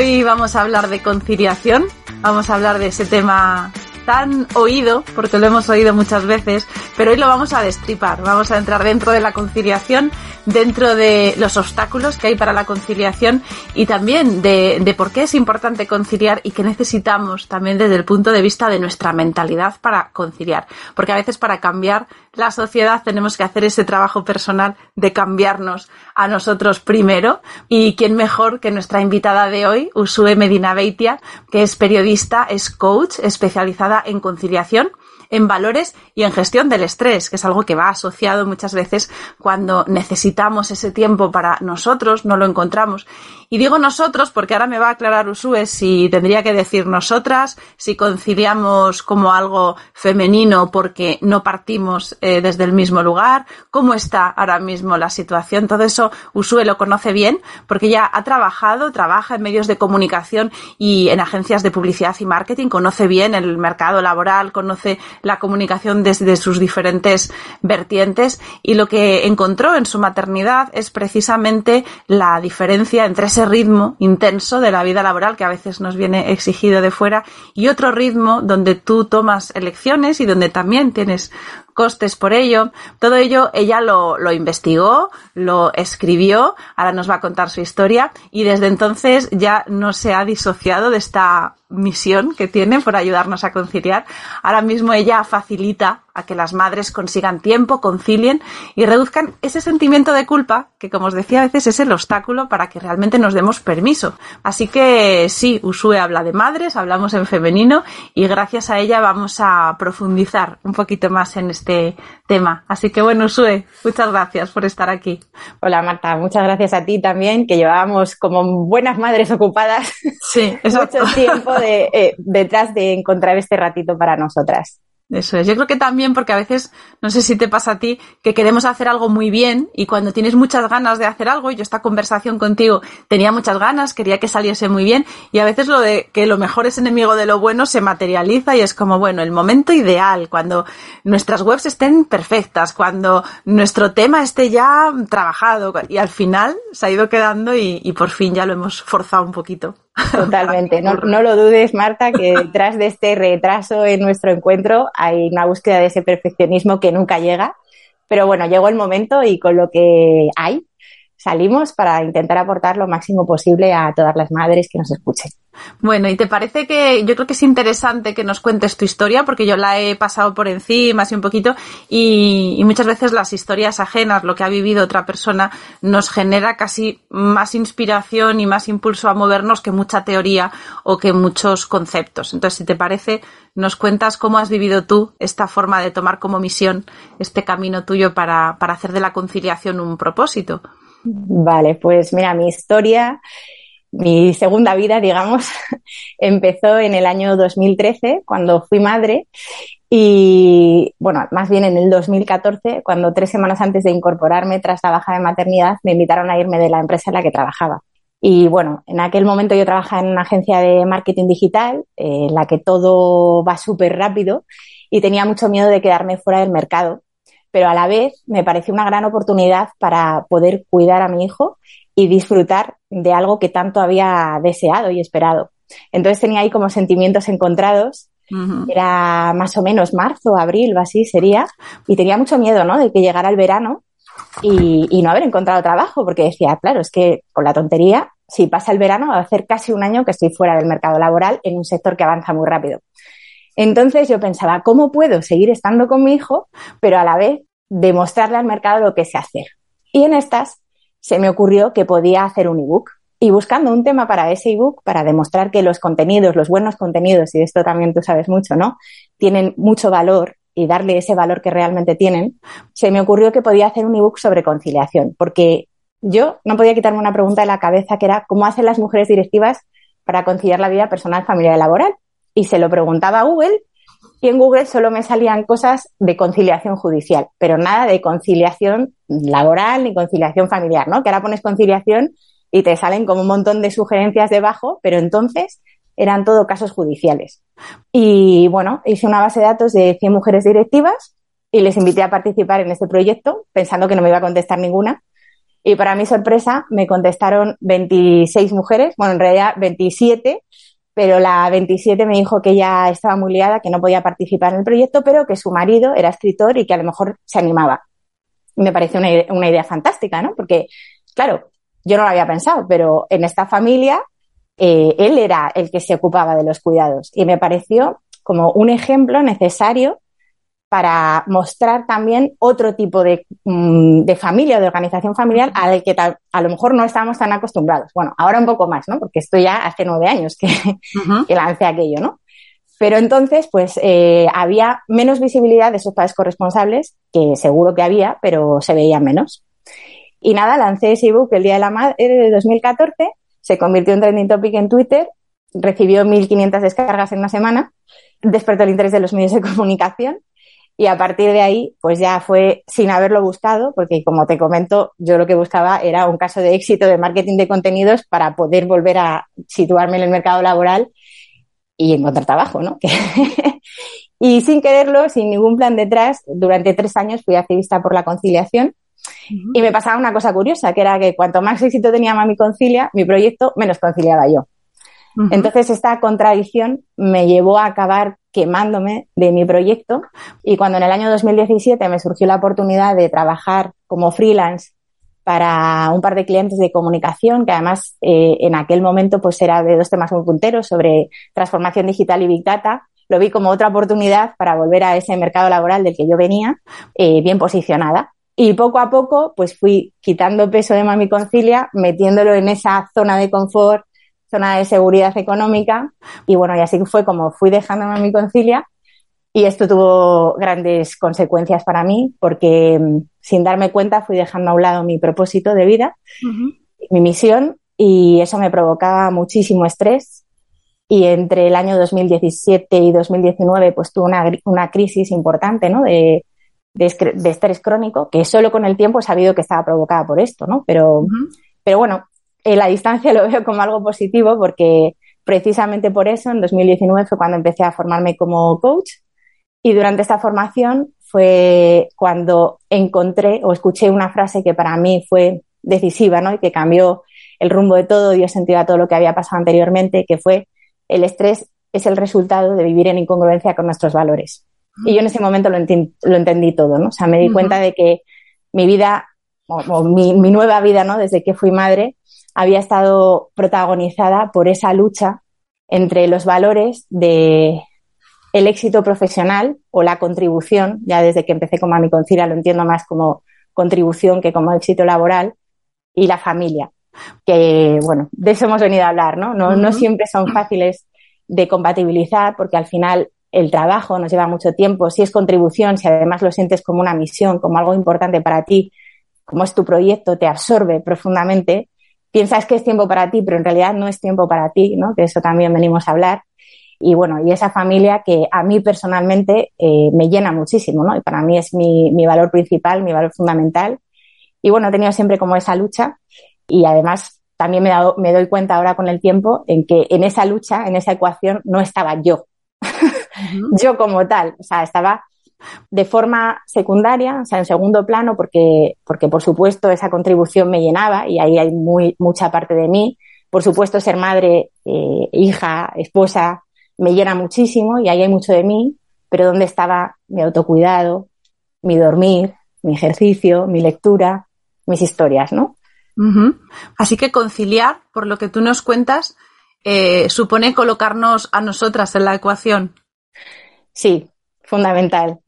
Hoy vamos a hablar de conciliación, vamos a hablar de ese tema tan oído, porque lo hemos oído muchas veces, pero hoy lo vamos a destripar, vamos a entrar dentro de la conciliación, dentro de los obstáculos que hay para la conciliación y también de, por qué es importante conciliar y qué necesitamos también desde el punto de vista de nuestra mentalidad para conciliar, porque a veces para cambiar la sociedad tenemos que hacer ese trabajo personal de cambiarnos a nosotros primero. Y quién mejor que nuestra invitada de hoy, Usue Medina Beitia, que es periodista, es coach especializada en conciliación en valores y en gestión del estrés, que es algo que va asociado muchas veces cuando necesitamos ese tiempo para nosotros, no lo encontramos. Y digo nosotros porque ahora me va a aclarar Usue si tendría que decir nosotras, si conciliamos como algo femenino porque no partimos eh, desde el mismo lugar, cómo está ahora mismo la situación. Todo eso Usue lo conoce bien porque ya ha trabajado, trabaja en medios de comunicación y en agencias de publicidad y marketing, conoce bien el mercado laboral, conoce la comunicación desde sus diferentes vertientes y lo que encontró en su maternidad es precisamente la diferencia entre ese ritmo intenso de la vida laboral que a veces nos viene exigido de fuera y otro ritmo donde tú tomas elecciones y donde también tienes costes por ello. Todo ello ella lo, lo, investigó, lo escribió, ahora nos va a contar su historia y desde entonces ya no se ha disociado de esta misión que tiene por ayudarnos a conciliar. Ahora mismo ella facilita a que las madres consigan tiempo, concilien y reduzcan ese sentimiento de culpa que, como os decía, a veces es el obstáculo para que realmente nos demos permiso. Así que sí, Usue habla de madres, hablamos en femenino y gracias a ella vamos a profundizar un poquito más en este tema. Así que bueno, Usue, muchas gracias por estar aquí. Hola Marta, muchas gracias a ti también, que llevábamos como buenas madres ocupadas sí, mucho tiempo de, eh, detrás de encontrar este ratito para nosotras. Eso es. Yo creo que también porque a veces, no sé si te pasa a ti, que queremos hacer algo muy bien y cuando tienes muchas ganas de hacer algo, yo esta conversación contigo tenía muchas ganas, quería que saliese muy bien y a veces lo de que lo mejor es enemigo de lo bueno se materializa y es como, bueno, el momento ideal, cuando nuestras webs estén perfectas, cuando nuestro tema esté ya trabajado y al final se ha ido quedando y, y por fin ya lo hemos forzado un poquito. Totalmente. No, no, lo dudes, Marta, que detrás de este retraso en nuestro encuentro hay una búsqueda de ese perfeccionismo que nunca llega. Pero bueno, llegó el momento y con lo que hay, salimos para intentar aportar lo máximo posible a todas las madres que nos escuchen. Bueno, ¿y te parece que yo creo que es interesante que nos cuentes tu historia? Porque yo la he pasado por encima, así un poquito, y, y, muchas veces las historias ajenas, lo que ha vivido otra persona, nos genera casi más inspiración y más impulso a movernos que mucha teoría o que muchos conceptos. Entonces, si te parece, nos cuentas cómo has vivido tú esta forma de tomar como misión este camino tuyo para, para hacer de la conciliación un propósito. Vale, pues mira, mi historia, mi segunda vida, digamos, empezó en el año 2013, cuando fui madre, y bueno, más bien en el 2014, cuando tres semanas antes de incorporarme tras la baja de maternidad, me invitaron a irme de la empresa en la que trabajaba. Y bueno, en aquel momento yo trabajaba en una agencia de marketing digital, eh, en la que todo va súper rápido, y tenía mucho miedo de quedarme fuera del mercado pero a la vez me pareció una gran oportunidad para poder cuidar a mi hijo y disfrutar de algo que tanto había deseado y esperado. Entonces tenía ahí como sentimientos encontrados. Era más o menos marzo, abril o así sería. Y tenía mucho miedo, ¿no? De que llegara el verano y, y, no haber encontrado trabajo, porque decía, claro, es que con la tontería, si pasa el verano, va a hacer casi un año que estoy fuera del mercado laboral en un sector que avanza muy rápido. Entonces yo pensaba, ¿cómo puedo seguir estando con mi hijo, pero a la vez demostrarle al mercado lo que sé hacer? Y en estas se me ocurrió que podía hacer un ebook. Y buscando un tema para ese ebook, para demostrar que los contenidos, los buenos contenidos, y de esto también tú sabes mucho, ¿no? Tienen mucho valor y darle ese valor que realmente tienen, se me ocurrió que podía hacer un ebook sobre conciliación, porque yo no podía quitarme una pregunta de la cabeza que era ¿cómo hacen las mujeres directivas para conciliar la vida personal, familiar y laboral? Y se lo preguntaba a Google y en Google solo me salían cosas de conciliación judicial, pero nada de conciliación laboral ni conciliación familiar, ¿no? Que ahora pones conciliación y te salen como un montón de sugerencias debajo, pero entonces eran todo casos judiciales. Y bueno, hice una base de datos de 100 mujeres directivas y les invité a participar en este proyecto pensando que no me iba a contestar ninguna. Y para mi sorpresa me contestaron 26 mujeres, bueno, en realidad 27, pero la 27 me dijo que ella estaba muy liada, que no podía participar en el proyecto, pero que su marido era escritor y que a lo mejor se animaba. Me parece una, idea fantástica, ¿no? Porque, claro, yo no lo había pensado, pero en esta familia eh, él era el que se ocupaba de los cuidados y me pareció como un ejemplo necesario para mostrar también otro tipo de, mm, de familia, de organización familiar al que a lo mejor no estábamos tan acostumbrados. Bueno, ahora un poco más, ¿no? Porque esto ya hace nueve años que, que lancé aquello, ¿no? Pero entonces, pues eh, había menos visibilidad de esos padres corresponsables, que seguro que había, pero se veían menos. Y nada, lancé ese ebook el Día de la Madre de 2014, se convirtió en trending topic en Twitter, recibió 1.500 descargas en una semana, despertó el interés de los medios de comunicación y a partir de ahí, pues ya fue sin haberlo buscado, porque como te comento, yo lo que buscaba era un caso de éxito de marketing de contenidos para poder volver a situarme en el mercado laboral y encontrar trabajo, ¿no? y sin quererlo, sin ningún plan detrás, durante tres años fui activista por la conciliación y me pasaba una cosa curiosa, que era que cuanto más éxito tenía Mami Concilia, mi proyecto, menos conciliaba yo. Entonces, esta contradicción me llevó a acabar quemándome de mi proyecto y cuando en el año 2017 me surgió la oportunidad de trabajar como freelance para un par de clientes de comunicación, que además eh, en aquel momento pues era de dos temas muy punteros sobre transformación digital y big data, lo vi como otra oportunidad para volver a ese mercado laboral del que yo venía eh, bien posicionada. Y poco a poco pues fui quitando peso de Mami Concilia, metiéndolo en esa zona de confort zona de seguridad económica. Y bueno, y así fue como fui dejándome mi concilia. Y esto tuvo grandes consecuencias para mí porque mm, sin darme cuenta fui dejando a un lado mi propósito de vida, mi misión y eso me provocaba muchísimo estrés. Y entre el año 2017 y 2019 pues tuve una, una crisis importante, ¿no? De, de, estrés crónico que solo con el tiempo he sabido que estaba provocada por esto, ¿no? Pero, pero bueno, en la distancia lo veo como algo positivo porque precisamente por eso en 2019 fue cuando empecé a formarme como coach y durante esta formación fue cuando encontré o escuché una frase que para mí fue decisiva ¿no? y que cambió el rumbo de todo, dio sentido a todo lo que había pasado anteriormente, que fue el estrés es el resultado de vivir en incongruencia con nuestros valores. Y yo en ese momento lo, lo entendí todo, ¿no? O sea, me di cuenta de que mi vida, o, mi, mi, nueva vida, ¿no? Desde que fui madre, había estado protagonizada por esa lucha entre los valores de el éxito profesional o la contribución, ya desde que empecé con Mami lo entiendo más como contribución que como éxito laboral, y la familia, que bueno, de eso hemos venido a hablar, ¿no? No, no siempre son fáciles de compatibilizar porque al final el trabajo nos lleva mucho tiempo, si es contribución, si además lo sientes como una misión, como algo importante para ti, como es tu proyecto, te absorbe profundamente, piensas que es tiempo para ti, pero en realidad no es tiempo para ti, ¿no? Que eso también venimos a hablar. Y bueno, y esa familia que a mí personalmente eh, me llena muchísimo, ¿no? Y para mí es mi, mi valor principal, mi valor fundamental. Y bueno, he tenido siempre como esa lucha y además también me, dado, me doy cuenta ahora con el tiempo en que en esa lucha, en esa ecuación, no estaba yo, yo como tal, o sea, estaba de forma secundaria, o sea, en segundo plano, porque, porque por supuesto esa contribución me llenaba y ahí hay muy, mucha parte de mí. Por supuesto, ser madre, eh, hija, esposa, me llena muchísimo y ahí hay mucho de mí, pero ¿dónde estaba mi autocuidado, mi dormir, mi ejercicio, mi lectura, mis historias, ¿no? Así que conciliar, por lo que tú nos cuentas, eh, supone colocarnos a nosotras en la ecuación. Sí, fundamental.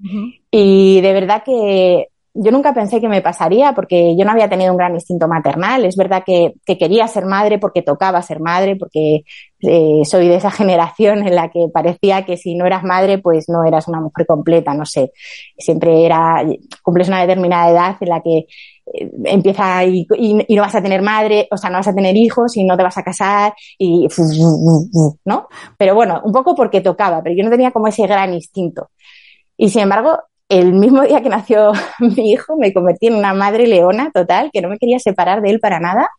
Y de verdad que yo nunca pensé que me pasaría porque yo no había tenido un gran instinto maternal. Es verdad que, quería ser madre porque tocaba ser madre, porque eh, soy de esa generación en la que parecía que si no eras madre, pues no eras una mujer completa, no sé. Siempre era, cumples una determinada edad en la que eh, empieza y, y, no vas a tener madre, o sea, no vas a tener hijos y no te vas a casar y, ¿no? Pero bueno, un poco porque tocaba, pero yo no tenía como ese gran instinto. Y sin embargo, el mismo día que nació mi hijo me convertí en una madre leona total, que no me quería separar de él para nada.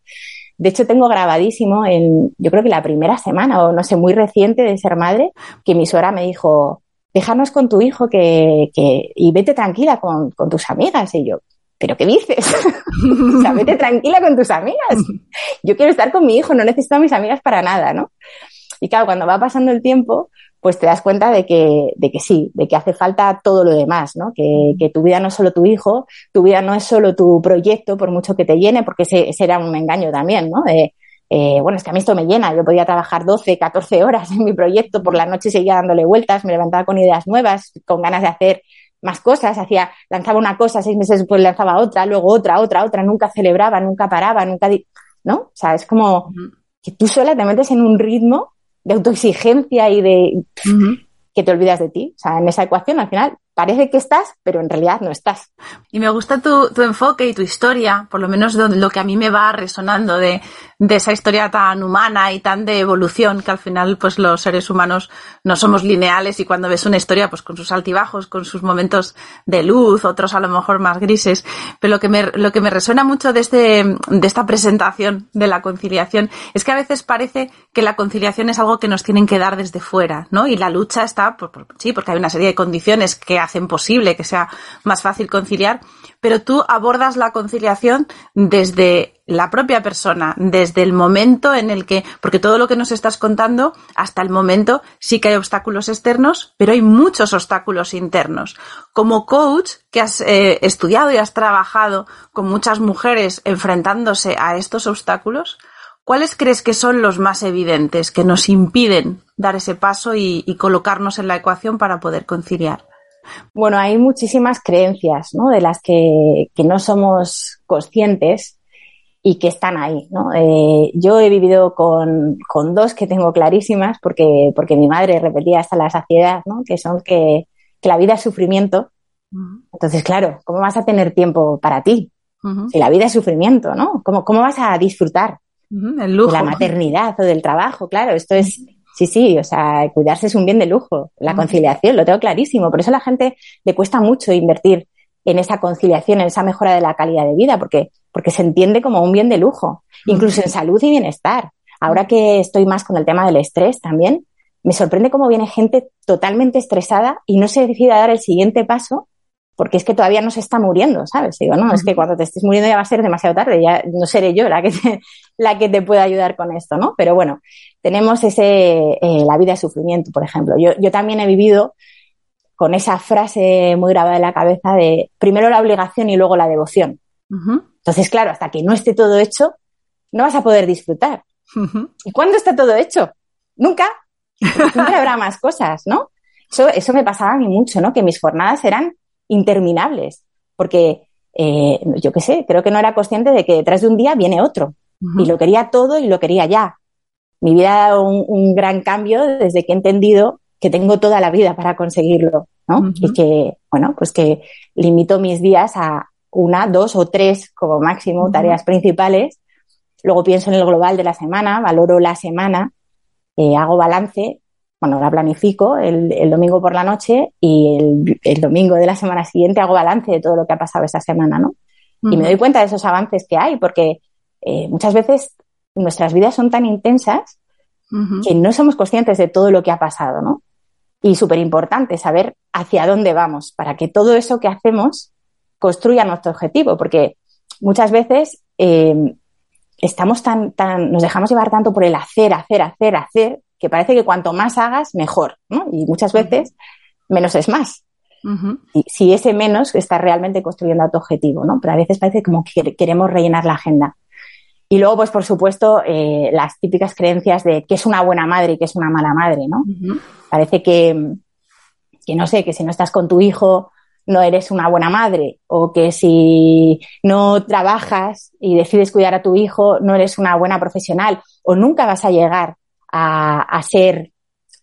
De hecho, tengo grabadísimo en, yo creo que la primera semana, o no sé, muy reciente de ser madre, que mi suegra me dijo, déjanos con tu hijo que, y vete tranquila con, con tus amigas. Y yo, ¿pero qué dices? o sea, vete tranquila con tus amigas. Yo quiero estar con mi hijo, no necesito a mis amigas para nada, ¿no? Y claro, cuando va pasando el tiempo, pues te das cuenta de que, de que sí, de que hace falta todo lo demás, ¿no? Que, que, tu vida no es solo tu hijo, tu vida no es solo tu proyecto, por mucho que te llene, porque ese, ese era un engaño también, ¿no? De, eh, bueno, es que a mí esto me llena, yo podía trabajar 12, 14 horas en mi proyecto, por la noche seguía dándole vueltas, me levantaba con ideas nuevas, con ganas de hacer más cosas, hacía, lanzaba una cosa, seis meses después lanzaba otra, luego otra, otra, otra, nunca celebraba, nunca paraba, nunca, ¿no? O sea, es como que tú sola te metes en un ritmo de autoexigencia y de que te olvidas de ti. O sea, en esa ecuación al final parece que estás, pero en realidad no estás. Y me gusta tu, enfoque y tu historia, por lo menos lo que a mí me va resonando de, esa historia tan humana y tan de evolución que al final pues los seres humanos no somos lineales y cuando ves una historia pues con sus altibajos, con sus momentos de luz, otros a lo mejor más grises, pero lo que me, lo que me resuena mucho de, este, de esta presentación de la conciliación es que a veces parece que la conciliación es algo que nos tienen que dar desde fuera, ¿no? Y la lucha está, por, sí, porque hay una serie de condiciones que hacen posible que sea más fácil conciliar, pero tú abordas la conciliación desde la propia persona, desde el momento en el que, porque todo lo que nos estás contando, hasta el momento sí que hay obstáculos externos, pero hay muchos obstáculos internos. Como coach, que has eh, estudiado y has trabajado con muchas mujeres enfrentándose a estos obstáculos, ¿cuáles crees que son los más evidentes que nos impiden dar ese paso y, y colocarnos en la ecuación para poder conciliar? Bueno, hay muchísimas creencias, ¿no? De las que, que no somos conscientes y que están ahí, ¿no? Eh, yo he vivido con, con, dos que tengo clarísimas porque, porque mi madre repetía hasta la saciedad, ¿no? Que son que, que la vida es sufrimiento. Entonces, claro, ¿cómo vas a tener tiempo para ti? Si la vida es sufrimiento, ¿no? ¿Cómo, cómo vas a disfrutar El lujo. de la maternidad o del trabajo? Claro, esto es, sí, sí, o sea, cuidarse es un bien de lujo. La conciliación, lo tengo clarísimo. Por eso a la gente le cuesta mucho invertir en esa conciliación, en esa mejora de la calidad de vida, porque porque se entiende como un bien de lujo, incluso en salud y bienestar. Ahora que estoy más con el tema del estrés también, me sorprende cómo viene gente totalmente estresada y no se decide a dar el siguiente paso porque es que todavía no se está muriendo, ¿sabes? Digo, no, es que cuando te estés muriendo ya va a ser demasiado tarde, ya no seré yo la que te, la que te pueda ayudar con esto, ¿no? Pero bueno, tenemos ese, eh, la vida de sufrimiento, por ejemplo. Yo, yo también he vivido con esa frase muy grabada en la cabeza de primero la obligación y luego la devoción. Entonces, claro, hasta que no esté todo hecho, no vas a poder disfrutar. ¿Y cuándo está todo hecho? Nunca. Siempre habrá más cosas, ¿no? Eso, eso me pasaba a mí mucho, ¿no? Que mis jornadas eran interminables. Porque, eh, yo qué sé, creo que no era consciente de que detrás de un día viene otro. Uh -huh. Y lo quería todo y lo quería ya. Mi vida ha dado un, un, gran cambio desde que he entendido que tengo toda la vida para conseguirlo, ¿no? Uh -huh. Y que, bueno, pues que limito mis días a, una, dos o tres como máximo tareas principales. Luego pienso en el global de la semana, valoro la semana, eh, hago balance, bueno, la planifico el, domingo por la noche y el, domingo de la semana siguiente hago balance de todo lo que ha pasado esa semana, ¿no? Y me doy cuenta de esos avances que hay, porque eh, muchas veces nuestras vidas son tan intensas que no somos conscientes de todo lo que ha pasado, ¿no? Y súper importante saber hacia dónde vamos para que todo eso que hacemos construya nuestro objetivo, porque muchas veces eh, estamos tan, tan, nos dejamos llevar tanto por el hacer, hacer, hacer, hacer, que parece que cuanto más hagas, mejor, ¿no? Y muchas veces menos es más. y si ese menos está realmente construyendo a tu objetivo, ¿no? Pero a veces parece como que queremos rellenar la agenda. Y luego, pues por supuesto, eh, las típicas creencias de qué es una buena madre y qué es una mala madre, ¿no? Parece que, que, no sé, que si no estás con tu hijo no eres una buena madre o que si no trabajas y decides cuidar a tu hijo no eres una buena profesional o nunca vas a llegar a, ser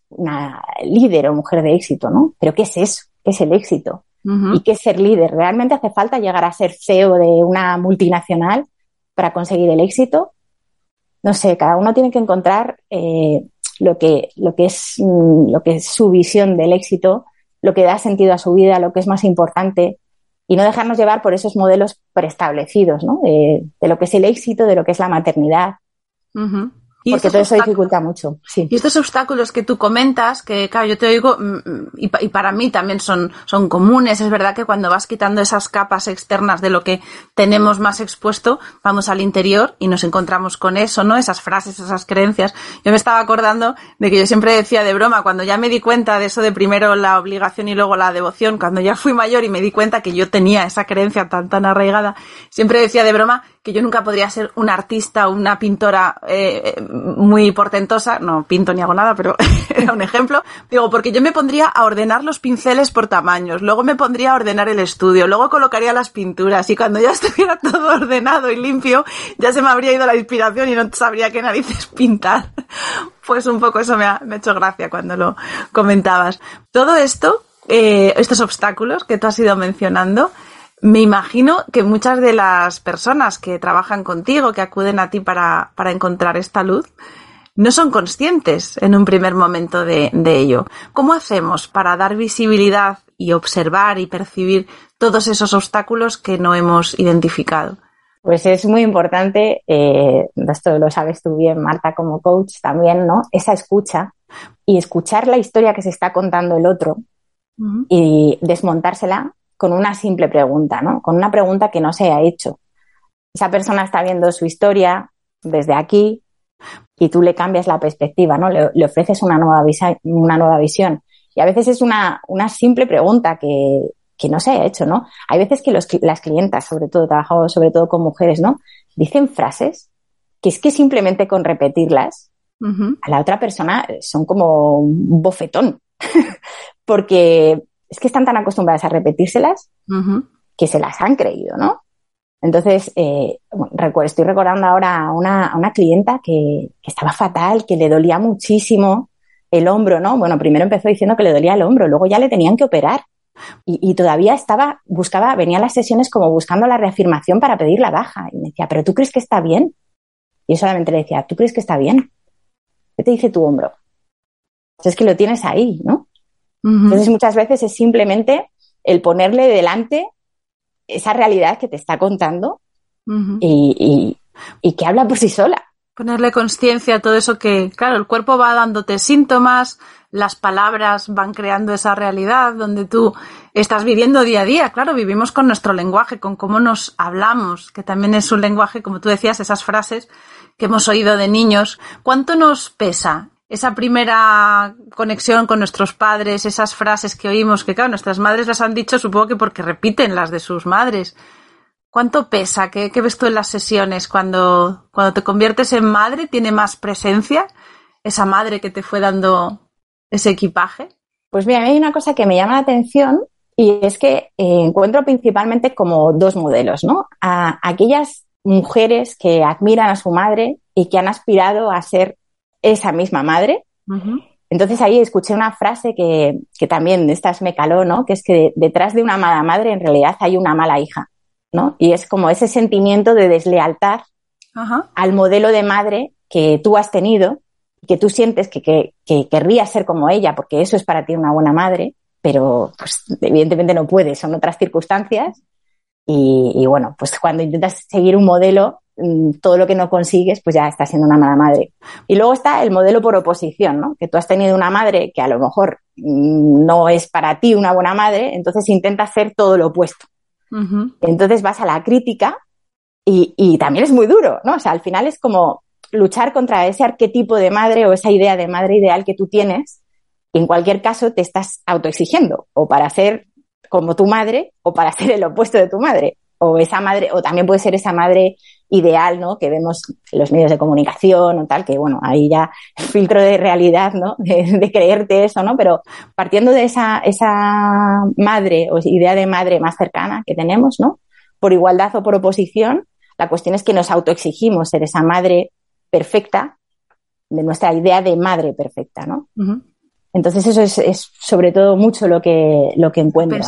una líder o mujer de éxito, ¿no? Pero ¿qué es eso? ¿Qué es el éxito? ¿Y qué es ser líder? ¿Realmente hace falta llegar a ser CEO de una multinacional para conseguir el éxito. No sé, cada uno tiene que encontrar eh, lo, que, lo, que es, mm, lo que es su visión del éxito, lo que da sentido a su vida, lo que es más importante y no dejarnos llevar por esos modelos preestablecidos, ¿no? De, lo que es el éxito, de lo que es la maternidad. Porque todo eso dificulta mucho. Sí. Y estos obstáculos que tú comentas, que claro, yo te oigo, mm, y, y, para mí también son, son comunes, es verdad que cuando vas quitando esas capas externas de lo que tenemos más expuesto, vamos al interior y nos encontramos con eso, ¿no? Esas frases, esas creencias. Yo me estaba acordando de que yo siempre decía de broma, cuando ya me di cuenta de eso de primero la obligación y luego la devoción, cuando ya fui mayor y me di cuenta que yo tenía esa creencia tan, tan arraigada, siempre decía de broma que yo nunca podría ser una artista o una pintora eh, muy portentosa, no pinto ni hago nada, pero era un ejemplo, digo, porque yo me pondría a ordenar los pinceles por tamaños, luego me pondría a ordenar el estudio, luego colocaría las pinturas y cuando ya estuviera todo ordenado y limpio, ya se me habría ido la inspiración y no sabría qué narices pintar. Pues un poco eso me ha, hecho gracia cuando lo comentabas. Todo esto, eh, estos obstáculos que tú has ido mencionando, me imagino que muchas de las personas que trabajan contigo, que acuden a ti para, encontrar esta luz, no son conscientes en un primer momento de, ello. ¿Cómo hacemos para dar visibilidad y observar y percibir todos esos obstáculos que no hemos identificado? Pues es muy importante, eh, esto lo sabes tú bien, Marta, como coach también, ¿no? Esa escucha y escuchar la historia que se está contando el otro y desmontársela con una simple pregunta, ¿no? Con una pregunta que no se ha hecho. Esa persona está viendo su historia desde aquí y tú le cambias la perspectiva, ¿no? Le, ofreces una nueva, una nueva visión. Y a veces es una, una simple pregunta que, que, no se ha hecho, ¿no? Hay veces que los, las clientas, sobre todo, trabajo sobre todo con mujeres, ¿no? Dicen frases que es que simplemente con repetirlas a la otra persona son como un bofetón. Porque es que están tan acostumbradas a repetírselas que se las han creído, ¿no? Entonces, eh, estoy recordando ahora a una, una clienta que, estaba fatal, que le dolía muchísimo el hombro, ¿no? Bueno, primero empezó diciendo que le dolía el hombro, luego ya le tenían que operar. Y, todavía estaba, buscaba, venía a las sesiones como buscando la reafirmación para pedir la baja. Y me decía, ¿pero tú crees que está bien? Y yo solamente le decía, ¿tú crees que está bien? ¿Qué te dice tu hombro? Pues es que lo tienes ahí, ¿no? Entonces muchas veces es simplemente el ponerle delante esa realidad que te está contando y, que habla por sí sola. Ponerle conciencia a todo eso que, claro, el cuerpo va dándote síntomas, las palabras van creando esa realidad donde tú estás viviendo día a día. Claro, vivimos con nuestro lenguaje, con cómo nos hablamos, que también es un lenguaje, como tú decías, esas frases que hemos oído de niños. ¿Cuánto nos pesa esa primera conexión con nuestros padres, esas frases que oímos, que claro, nuestras madres las han dicho, supongo que porque repiten las de sus madres. ¿Cuánto pesa? ¿Qué, ves tú en las sesiones? Cuando, cuando te conviertes en madre, ¿tiene más presencia esa madre que te fue dando ese equipaje? Pues mira, hay una cosa que me llama la atención y es que eh, encuentro principalmente como dos modelos, ¿no? A aquellas mujeres que admiran a su madre y que han aspirado a ser esa misma madre. Entonces ahí escuché una frase que, que también estas me caló, ¿no? Que es que detrás de una mala madre en realidad hay una mala hija. ¿no? Y es como ese sentimiento de deslealtad al modelo de madre que tú has tenido y que tú sientes que, que, querrías ser como ella, porque eso es para ti una buena madre, pero pues, evidentemente no puedes, son otras circunstancias. Y, y, bueno, pues cuando intentas seguir un modelo, todo lo que no consigues, pues ya estás siendo una mala madre. Y luego está el modelo por oposición, ¿no? Que tú has tenido una madre que a lo mejor mm, no es para ti una buena madre, entonces intenta hacer todo lo opuesto. Entonces vas a la crítica y, y, también es muy duro, ¿no? O sea, al final es como luchar contra ese arquetipo de madre o esa idea de madre ideal que tú tienes. Y en cualquier caso te estás autoexigiendo o para ser como tu madre o para ser el opuesto de tu madre. O esa madre, o también puede ser esa madre ideal, ¿no? Que vemos los medios de comunicación o tal, que bueno, ahí ya filtro de realidad, ¿no? De, de, creerte eso, ¿no? Pero partiendo de esa, esa madre o idea de madre más cercana que tenemos, ¿no? Por igualdad o por oposición, la cuestión es que nos autoexigimos ser esa madre perfecta, de nuestra idea de madre perfecta, ¿no? Entonces eso es, sobre todo mucho lo que, lo que encuentro,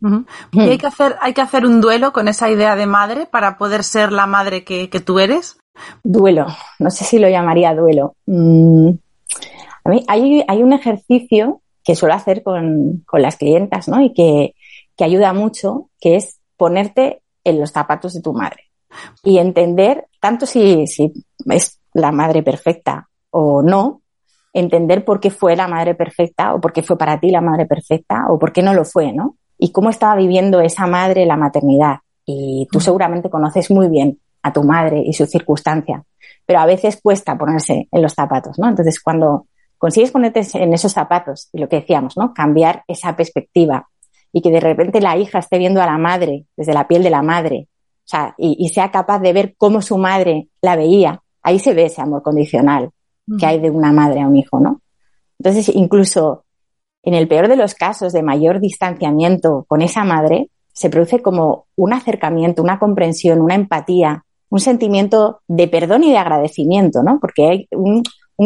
¿no? Y hay que hacer, hay que hacer un duelo con esa idea de madre para poder ser la madre que, tú eres. Duelo, no sé si lo llamaría duelo. Mm, a mí hay, hay, un ejercicio que suelo hacer con, con las clientas, ¿no? Y que, que ayuda mucho, que es ponerte en los zapatos de tu madre y entender, tanto si, si es la madre perfecta o no, entender por qué fue la madre perfecta o por qué fue para ti la madre perfecta o por qué no lo fue, ¿no? Y cómo estaba viviendo esa madre la maternidad. Y tú mm. seguramente conoces muy bien a tu madre y su circunstancia, pero a veces cuesta ponerse en los zapatos, ¿no? Entonces, cuando consigues ponerte en esos zapatos y lo que decíamos, ¿no? Cambiar esa perspectiva y que de repente la hija esté viendo a la madre desde la piel de la madre o sea, y, sea capaz de ver cómo su madre la veía, ahí se ve ese amor condicional que hay de una madre a un hijo, ¿no? Entonces, incluso en el peor de los casos de mayor distanciamiento con esa madre, se produce como un acercamiento, una comprensión, una empatía, un sentimiento de perdón y de agradecimiento, ¿no? Porque hay un,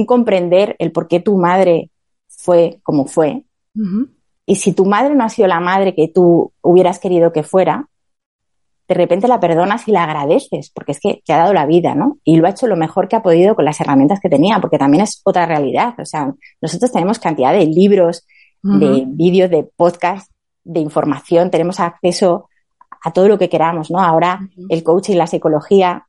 comprender el por qué tu madre fue como fue. Y si tu madre no ha sido la madre que tú hubieras querido que fuera, de repente la perdonas y la agradeces, porque es que te ha dado la vida, ¿no? Y lo ha hecho lo mejor que ha podido con las herramientas que tenía, porque también es otra realidad. O sea, nosotros tenemos cantidad de libros, de vídeos, de podcasts, de información, tenemos acceso a todo lo que queramos, ¿no? Ahora el coaching y la psicología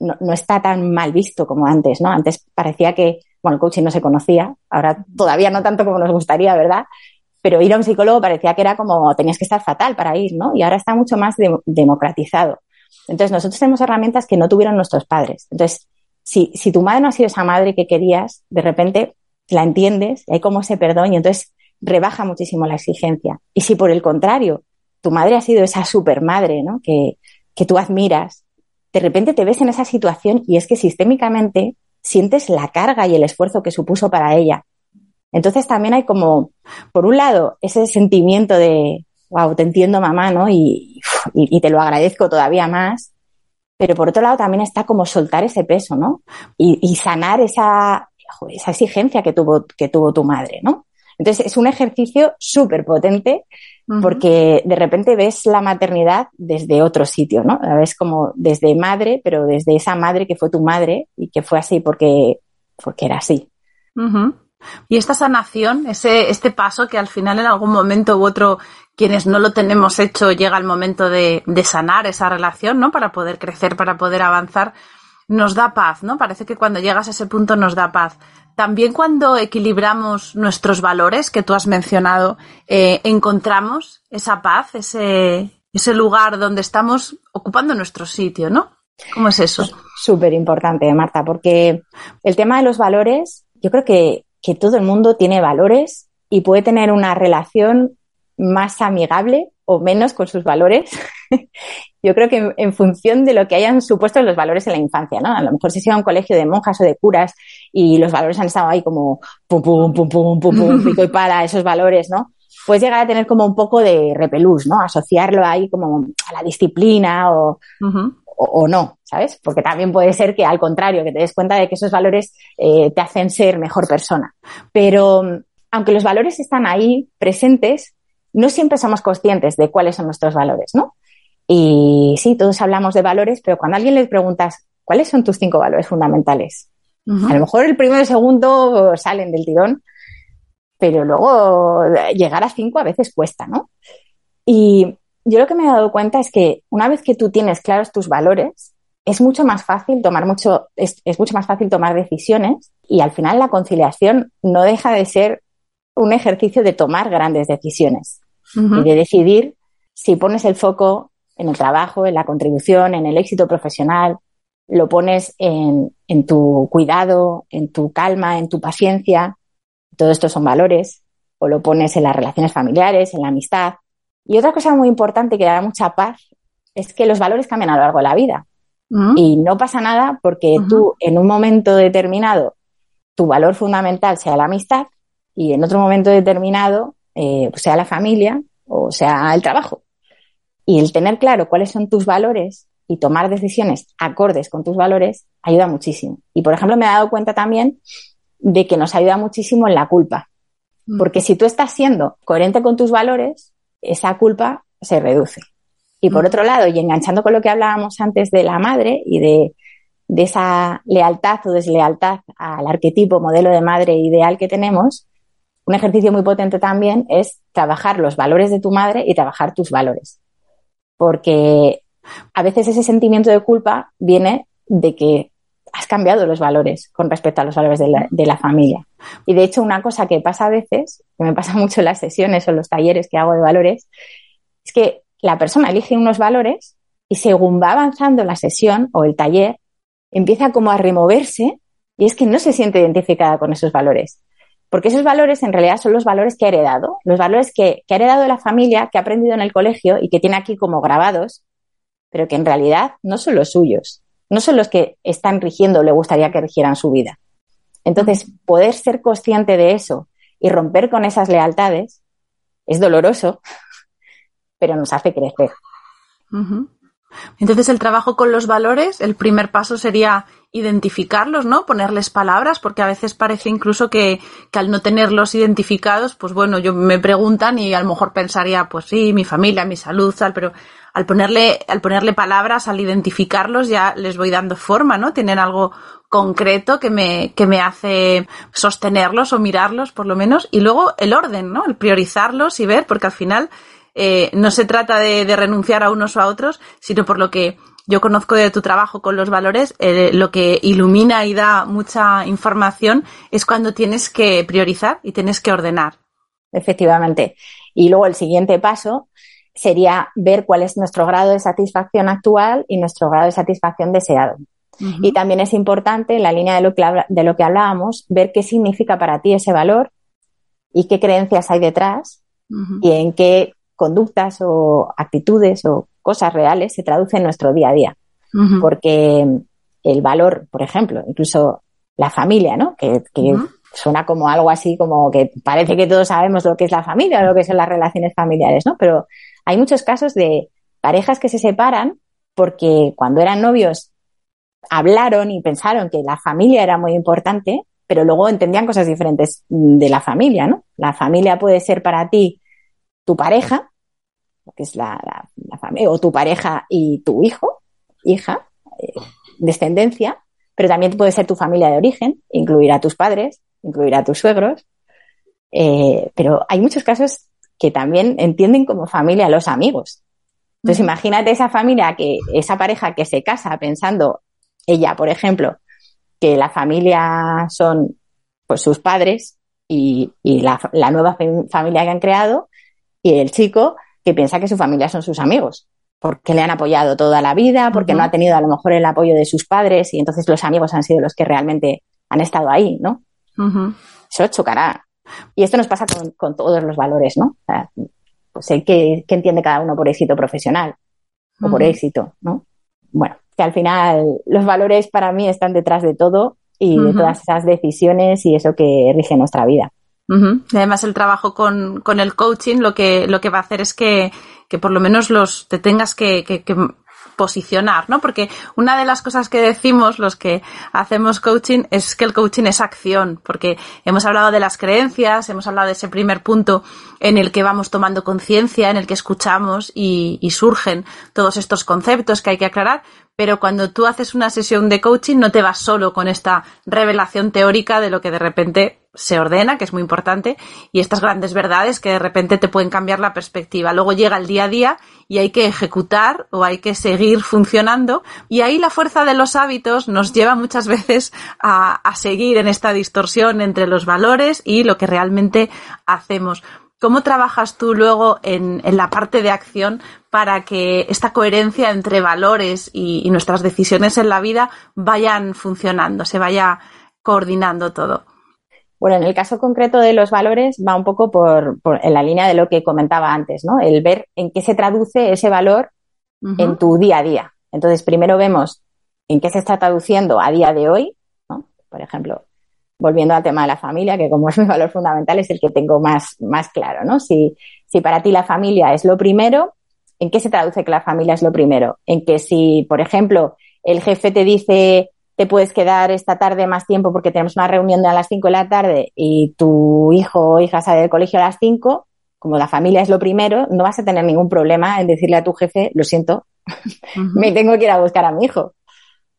no, no, está tan mal visto como antes, ¿no? Antes parecía que, bueno, el coaching no se conocía, ahora todavía no tanto como nos gustaría, ¿verdad? Pero ir a un psicólogo parecía que era como tenías que estar fatal para ir, ¿no? Y ahora está mucho más democratizado. Entonces, nosotros tenemos herramientas que no tuvieron nuestros padres. Entonces, si, si tu madre no ha sido esa madre que querías, de repente la entiendes hay como ese perdón y entonces rebaja muchísimo la exigencia. Y si por el contrario, tu madre ha sido esa super madre, ¿no? Que, que tú admiras, de repente te ves en esa situación y es que sistémicamente sientes la carga y el esfuerzo que supuso para ella entonces también hay como, por un lado, ese sentimiento de, wow, te entiendo mamá, ¿no? Y, y, te lo agradezco todavía más. Pero por otro lado también está como soltar ese peso, ¿no? Y, y sanar esa, esa exigencia que tuvo, que tuvo tu madre, ¿no? Entonces es un ejercicio súper potente porque de repente ves la maternidad desde otro sitio, ¿no? La ves como desde madre, pero desde esa madre que fue tu madre y que fue así porque, porque era así. Y esta sanación, ese, este paso que al final en algún momento u otro, quienes no lo tenemos hecho, llega el momento de, sanar esa relación, ¿no? Para poder crecer, para poder avanzar, nos da paz, ¿no? Parece que cuando llegas a ese punto nos da paz. También cuando equilibramos nuestros valores que tú has mencionado, eh, encontramos esa paz, ese, ese lugar donde estamos ocupando nuestro sitio, ¿no? ¿Cómo es eso? Súper importante, Marta, porque el tema de los valores, yo creo que que todo el mundo tiene valores y puede tener una relación más amigable o menos con sus valores. Yo creo que en, función de lo que hayan supuesto los valores en la infancia, ¿no? A lo mejor si se iba a un colegio de monjas o de curas y los valores han estado ahí como pum, pum, pum, pum, pum, pum, pico y para esos valores, ¿no? Puedes llegar a tener como un poco de repelús, ¿no? Asociarlo ahí como a la disciplina o, o, no, ¿sabes? Porque también puede ser que al contrario, que te des cuenta de que esos valores eh, te hacen ser mejor persona. Pero aunque los valores están ahí presentes, no siempre somos conscientes de cuáles son nuestros valores, ¿no? Y sí, todos hablamos de valores, pero cuando a alguien le preguntas, ¿cuáles son tus cinco valores fundamentales? A lo mejor el primero y el segundo salen del tirón, pero luego llegar a cinco a veces cuesta, ¿no? Y yo lo que me he dado cuenta es que una vez que tú tienes claros tus valores, es mucho más fácil tomar mucho, es, mucho más fácil tomar decisiones y al final la conciliación no deja de ser un ejercicio de tomar grandes decisiones y de decidir si pones el foco en el trabajo, en la contribución, en el éxito profesional, lo pones en, en tu cuidado, en tu calma, en tu paciencia, todo esto son valores, o lo pones en las relaciones familiares, en la amistad. Y otra cosa muy importante que da mucha paz es que los valores cambian a lo largo de la vida. Mm. Y no pasa nada porque tú en un momento determinado tu valor fundamental sea la amistad y en otro momento determinado eh, pues sea la familia o sea el trabajo. Y el tener claro cuáles son tus valores y tomar decisiones acordes con tus valores ayuda muchísimo. Y por ejemplo me he dado cuenta también de que nos ayuda muchísimo en la culpa. Mm. Porque si tú estás siendo coherente con tus valores, esa culpa se reduce. Y por mm. otro lado, y enganchando con lo que hablábamos antes de la madre y de, esa lealtad o deslealtad al arquetipo, modelo de madre ideal que tenemos, un ejercicio muy potente también es trabajar los valores de tu madre y trabajar tus valores. Porque a veces ese sentimiento de culpa viene de que has cambiado los valores con respecto a los valores de la, de la, familia. Y de hecho, una cosa que pasa a veces, que me pasa mucho en las sesiones o los talleres que hago de valores, es que la persona elige unos valores y según va avanzando la sesión o el taller, empieza como a removerse y es que no se siente identificada con esos valores. Porque esos valores en realidad son los valores que ha heredado, los valores que, ha heredado la familia, que ha aprendido en el colegio y que tiene aquí como grabados, pero que en realidad no son los suyos, no son los que están rigiendo o le gustaría que rigieran su vida. Entonces, poder ser consciente de eso y romper con esas lealtades es doloroso, pero nos hace crecer. Entonces el trabajo con los valores, el primer paso sería identificarlos, ¿no? Ponerles palabras, porque a veces parece incluso que, que, al no tenerlos identificados, pues bueno, yo me preguntan y a lo mejor pensaría, pues sí, mi familia, mi salud, tal, pero al ponerle, al ponerle palabras, al identificarlos, ya les voy dando forma, ¿no? Tienen algo concreto que me, que me hace sostenerlos o mirarlos, por lo menos. Y luego el orden, ¿no? El priorizarlos y ver, porque al final eh, no se trata de, renunciar a unos o a otros, sino por lo que yo conozco de tu trabajo con los valores, eh, lo que ilumina y da mucha información es cuando tienes que priorizar y tienes que ordenar. Efectivamente. Y luego el siguiente paso sería ver cuál es nuestro grado de satisfacción actual y nuestro grado de satisfacción deseado. Y también es importante, en la línea de lo, que, de lo que hablábamos, ver qué significa para ti ese valor y qué creencias hay detrás y en qué conductas o actitudes o cosas reales se traducen en nuestro día a día. Porque el valor, por ejemplo, incluso la familia, ¿no? Que, suena como algo así como que parece que todos sabemos lo que es la familia o lo que son las relaciones familiares, ¿no? Pero hay muchos casos de parejas que se separan porque cuando eran novios hablaron y pensaron que la familia era muy importante, pero luego entendían cosas diferentes de la familia, ¿no? La familia puede ser para ti tu pareja, que es la, familia, o tu pareja y tu hijo, hija, eh, descendencia, pero también puede ser tu familia de origen, incluir a tus padres, incluir a tus suegros. Eh, pero hay muchos casos que también entienden como familia a los amigos. Entonces, imagínate esa familia que, esa pareja que se casa pensando, ella, por ejemplo, que la familia son pues sus padres y, la, la, nueva familia que han creado, y el chico que piensa que su familia son sus amigos, porque le han apoyado toda la vida, porque no ha tenido a lo mejor el apoyo de sus padres y entonces los amigos han sido los que realmente han estado ahí, ¿no? Eso chocará. Y esto nos pasa con, todos los valores, ¿no? O sea, pues ¿qué, entiende cada uno por éxito profesional o por éxito, ¿no? Bueno, que al final los valores para mí están detrás de todo y de todas esas decisiones y eso que rige nuestra vida. Además, el trabajo con, el coaching lo que, lo que va a hacer es que, por lo menos los te tengas que, posicionar, ¿no? Porque una de las cosas que decimos los que hacemos coaching es que el coaching es acción, porque hemos hablado de las creencias, hemos hablado de ese primer punto en el que vamos tomando conciencia, en el que escuchamos y surgen todos estos conceptos que hay que aclarar, pero cuando tú haces una sesión de coaching no te vas solo con esta revelación teórica de lo que de repente se ordena, que es muy importante, y estas grandes verdades que de repente te pueden cambiar la perspectiva. Luego llega el día a día y hay que ejecutar o hay que seguir funcionando y ahí la fuerza de los hábitos nos lleva muchas veces a, seguir en esta distorsión entre los valores y lo que realmente hacemos. ¿Cómo trabajas tú luego en, en, la parte de acción para que esta coherencia entre valores y, y, nuestras decisiones en la vida vayan funcionando, se vaya coordinando todo? Bueno, en el caso concreto de los valores va un poco por, por en la línea de lo que comentaba antes, ¿no? El ver en qué se traduce ese valor uh -huh. en tu día a día. Entonces, primero vemos en qué se está traduciendo a día de hoy, ¿no? Por ejemplo, volviendo al tema de la familia, que como es mi valor fundamental, es el que tengo más, más claro, ¿no? Si, si para ti la familia es lo primero, ¿en qué se traduce que la familia es lo primero? En que si, por ejemplo, el jefe te dice te puedes quedar esta tarde más tiempo porque tenemos una reunión a las 5 de la tarde y tu hijo o hija sale del colegio a las 5, como la familia es lo primero, no vas a tener ningún problema en decirle a tu jefe, lo siento, uh -huh. me tengo que ir a buscar a mi hijo.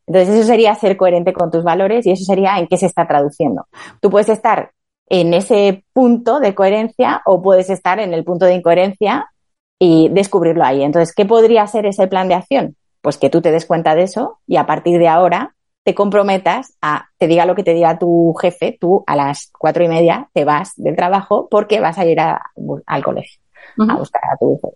Entonces eso sería ser coherente con tus valores y eso sería en qué se está traduciendo. Tú puedes estar en ese punto de coherencia o puedes estar en el punto de incoherencia y descubrirlo ahí. Entonces, ¿qué podría ser ese plan de acción? Pues que tú te des cuenta de eso y a partir de ahora te comprometas a, te diga lo que te diga tu jefe, tú a las cuatro y media te vas del trabajo porque vas a ir a, al colegio uh -huh. a buscar a tu hijo.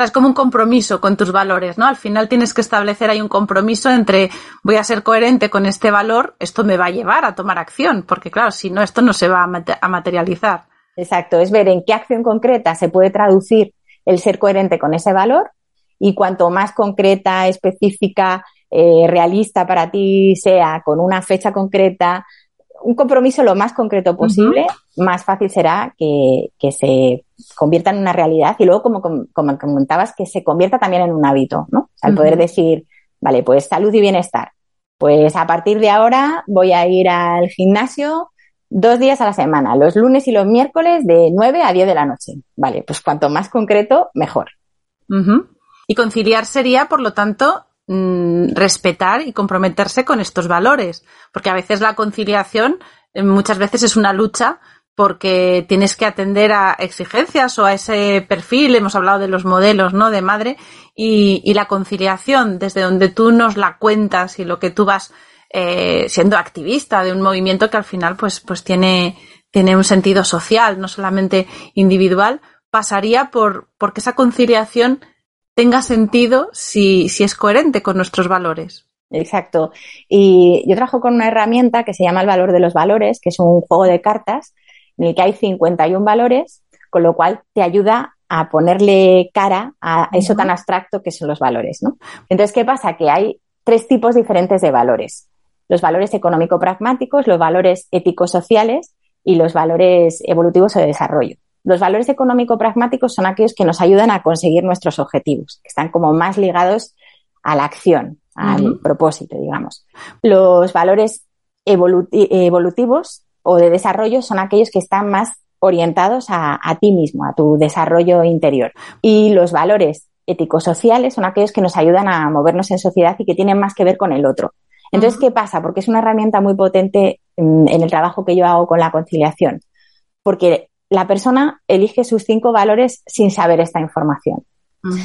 Sea, es como un compromiso con tus valores, ¿no? Al final tienes que establecer ahí un compromiso entre voy a ser coherente con este valor, esto me va a llevar a tomar acción, porque claro, si no, esto no se va a materializar. Exacto, es ver en qué acción concreta se puede traducir el ser coherente con ese valor y cuanto más concreta, específica, eh, realista para ti sea, con una fecha concreta, un compromiso lo más concreto posible, uh -huh. más fácil será que, que, se convierta en una realidad y luego, como, como, como, comentabas, que se convierta también en un hábito, ¿no? Al uh -huh. poder decir, vale, pues salud y bienestar. Pues a partir de ahora voy a ir al gimnasio dos días a la semana, los lunes y los miércoles de 9 a 10 de la noche. Vale, pues cuanto más concreto, mejor. Uh -huh. Y conciliar sería, por lo tanto, Mm, respetar y comprometerse con estos valores, porque a veces la conciliación eh, muchas veces es una lucha porque tienes que atender a exigencias o a ese perfil, hemos hablado de los modelos, ¿no? De madre y, la conciliación desde donde tú nos la cuentas y lo que tú vas eh, siendo activista de un movimiento que al final pues, pues tiene, tiene un sentido social, no solamente individual, pasaría por porque esa conciliación tenga sentido si, si es coherente con nuestros valores. Exacto. Y yo trabajo con una herramienta que se llama el valor de los valores, que es un juego de cartas en el que hay 51 valores, con lo cual te ayuda a ponerle cara a eso tan abstracto que son los valores, ¿no? Entonces, ¿qué pasa? Que hay tres tipos diferentes de valores. Los valores económico-pragmáticos, los valores ético-sociales y los valores evolutivos o de desarrollo. Los valores económico-pragmáticos son aquellos que nos ayudan a conseguir nuestros objetivos, que están como más ligados a la acción, al uh -huh. propósito, digamos. Los valores evoluti evolutivos o de desarrollo son aquellos que están más orientados a, a, ti mismo, a tu desarrollo interior. Y los valores éticos-sociales son aquellos que nos ayudan a movernos en sociedad y que tienen más que ver con el otro. Entonces. ¿qué pasa? Porque es una herramienta muy potente en, en el trabajo que yo hago con la conciliación. Porque la persona elige sus cinco valores sin saber esta información. Mm.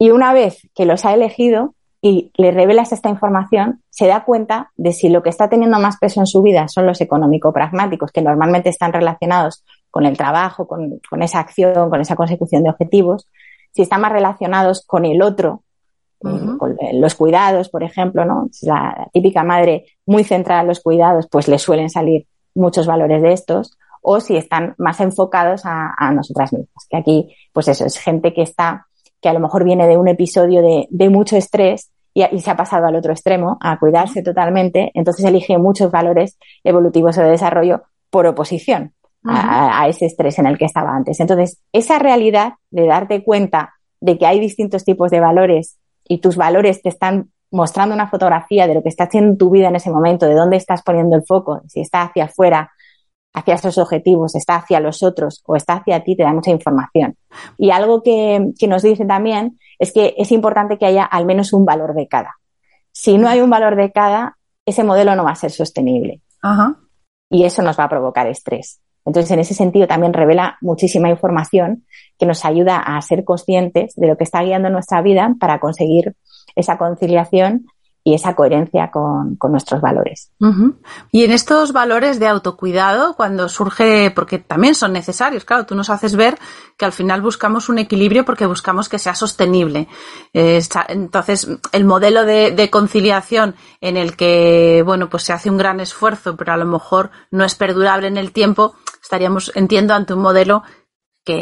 Y una vez que los ha elegido y le revelas esta información, se da cuenta de si lo que está teniendo más peso en su vida son los económico-pragmáticos, que normalmente están relacionados con el trabajo, con, con, esa acción, con esa consecución de objetivos, si están más relacionados con el otro, uh -huh. eh, con los cuidados, por ejemplo, ¿no? La típica madre muy centrada en los cuidados, pues le suelen salir muchos valores de estos o si están más enfocados a, a, nosotras mismas. Que aquí, pues eso, es gente que está, que a lo mejor viene de un episodio de, de mucho estrés y, y, se ha pasado al otro extremo, a cuidarse totalmente, entonces elige muchos valores evolutivos o de desarrollo por oposición a, a ese estrés en el que estaba antes. Entonces, esa realidad de darte cuenta de que hay distintos tipos de valores y tus valores te están mostrando una fotografía de lo que está haciendo tu vida en ese momento, de dónde estás poniendo el foco, si está hacia afuera, hacia esos objetivos, está hacia los otros o está hacia ti, te da mucha información. Y algo que, que nos dice también es que es importante que haya al menos un valor de cada. Si no hay un valor de cada, ese modelo no va a ser sostenible. Ajá. Y eso nos va a provocar estrés. Entonces, en ese sentido, también revela muchísima información que nos ayuda a ser conscientes de lo que está guiando nuestra vida para conseguir esa conciliación y esa coherencia con, nuestros valores. Y en estos valores de autocuidado, cuando surge, porque también son necesarios, claro, tú nos haces ver que al final buscamos un equilibrio porque buscamos que sea sostenible. entonces, el modelo de, de, conciliación en el que, bueno, pues se hace un gran esfuerzo, pero a lo mejor no es perdurable en el tiempo, estaríamos, entiendo, ante un modelo